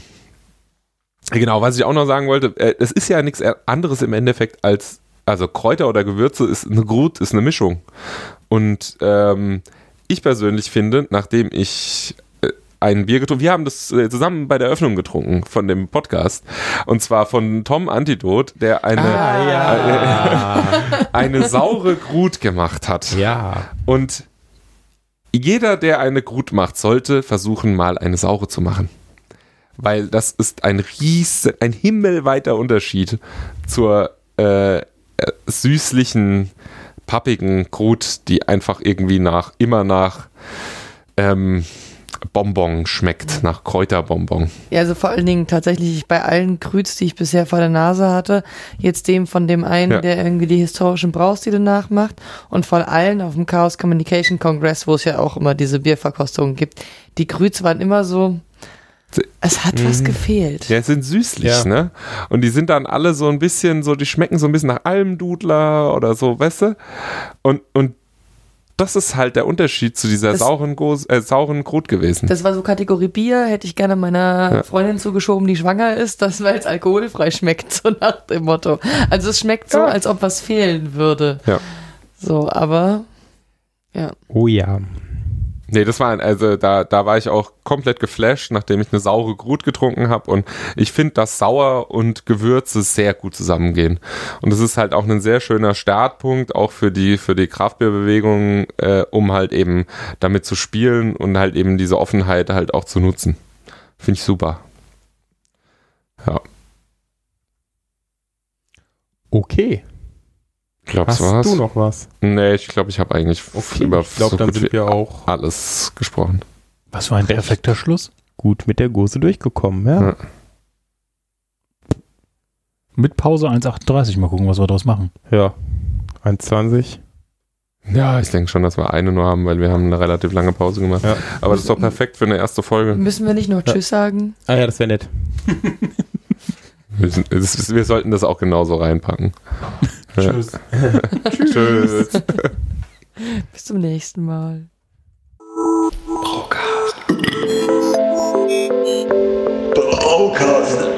genau, was ich auch noch sagen wollte, äh, es ist ja nichts anderes im Endeffekt als, also Kräuter oder Gewürze ist eine Grut, ist eine Mischung. Und ähm, ich persönlich finde, nachdem ich ein Bier getrunken. Wir haben das äh, zusammen bei der Eröffnung getrunken von dem Podcast. Und zwar von Tom Antidot, der eine, Ah, ja. eine saure Grut gemacht hat. ja. Und jeder, der eine Grut macht, sollte versuchen, mal eine saure zu machen. Weil das ist ein riesen, ein himmelweiter Unterschied zur äh, äh, süßlichen, pappigen Grut, die einfach irgendwie nach, immer nach ähm, Bonbon schmeckt, nach Kräuterbonbon. Ja, also vor allen Dingen tatsächlich bei allen Krüts, die ich bisher vor der Nase hatte, jetzt dem von dem einen, Ja. der irgendwie die historischen Braustile nachmacht und von allen auf dem Chaos Communication Congress, wo es ja auch immer diese Bierverkostungen gibt, die Krüts waren immer so, es hat was gefehlt. Ja, sind süßlich, Ja. ne? Und die sind dann alle so ein bisschen so, die schmecken so ein bisschen nach Almdudler oder so, weißt du? Und, und das ist halt der Unterschied zu dieser Das- sauren, Gos äh, sauren Grut gewesen. Das war so Kategorie Bier, hätte ich gerne meiner Ja. Freundin zugeschoben, die schwanger ist, das weil es alkoholfrei schmeckt, so nach dem Motto. Also es schmeckt so, Ja. als ob was fehlen würde. Ja. So, aber ja. Oh ja. Nee, das war, also da, da war ich auch komplett geflasht, nachdem ich eine saure Grut getrunken habe. Und ich finde, dass Sauer und Gewürze sehr gut zusammengehen. Und es ist halt auch ein sehr schöner Startpunkt, auch für die, für die Kraftbeerbewegung, äh, um halt eben damit zu spielen und halt eben diese Offenheit halt auch zu nutzen. Finde ich super. Ja, Okay. Ich glaube, das Hast war's. du noch was? Nee, ich glaube, ich habe eigentlich über ich glaube, so dann gut sind wir auch alles gesprochen. Was für ein perfekter Schluss. gut mit der Gose durchgekommen, ja? Ja. Mit Pause 1,38. Mal gucken, was wir daraus machen. Ja. 1,20. Ja, ich denke schon, dass wir eine nur haben, weil wir haben eine relativ lange Pause gemacht. Ja. Aber das ist doch perfekt für eine erste Folge. Müssen wir nicht noch Tschüss sagen? Ah ja, das wäre nett. Wir, wir sollten das auch genauso reinpacken. Tschüss. Tschüss. Bis zum nächsten Mal. Brocast. Brocast.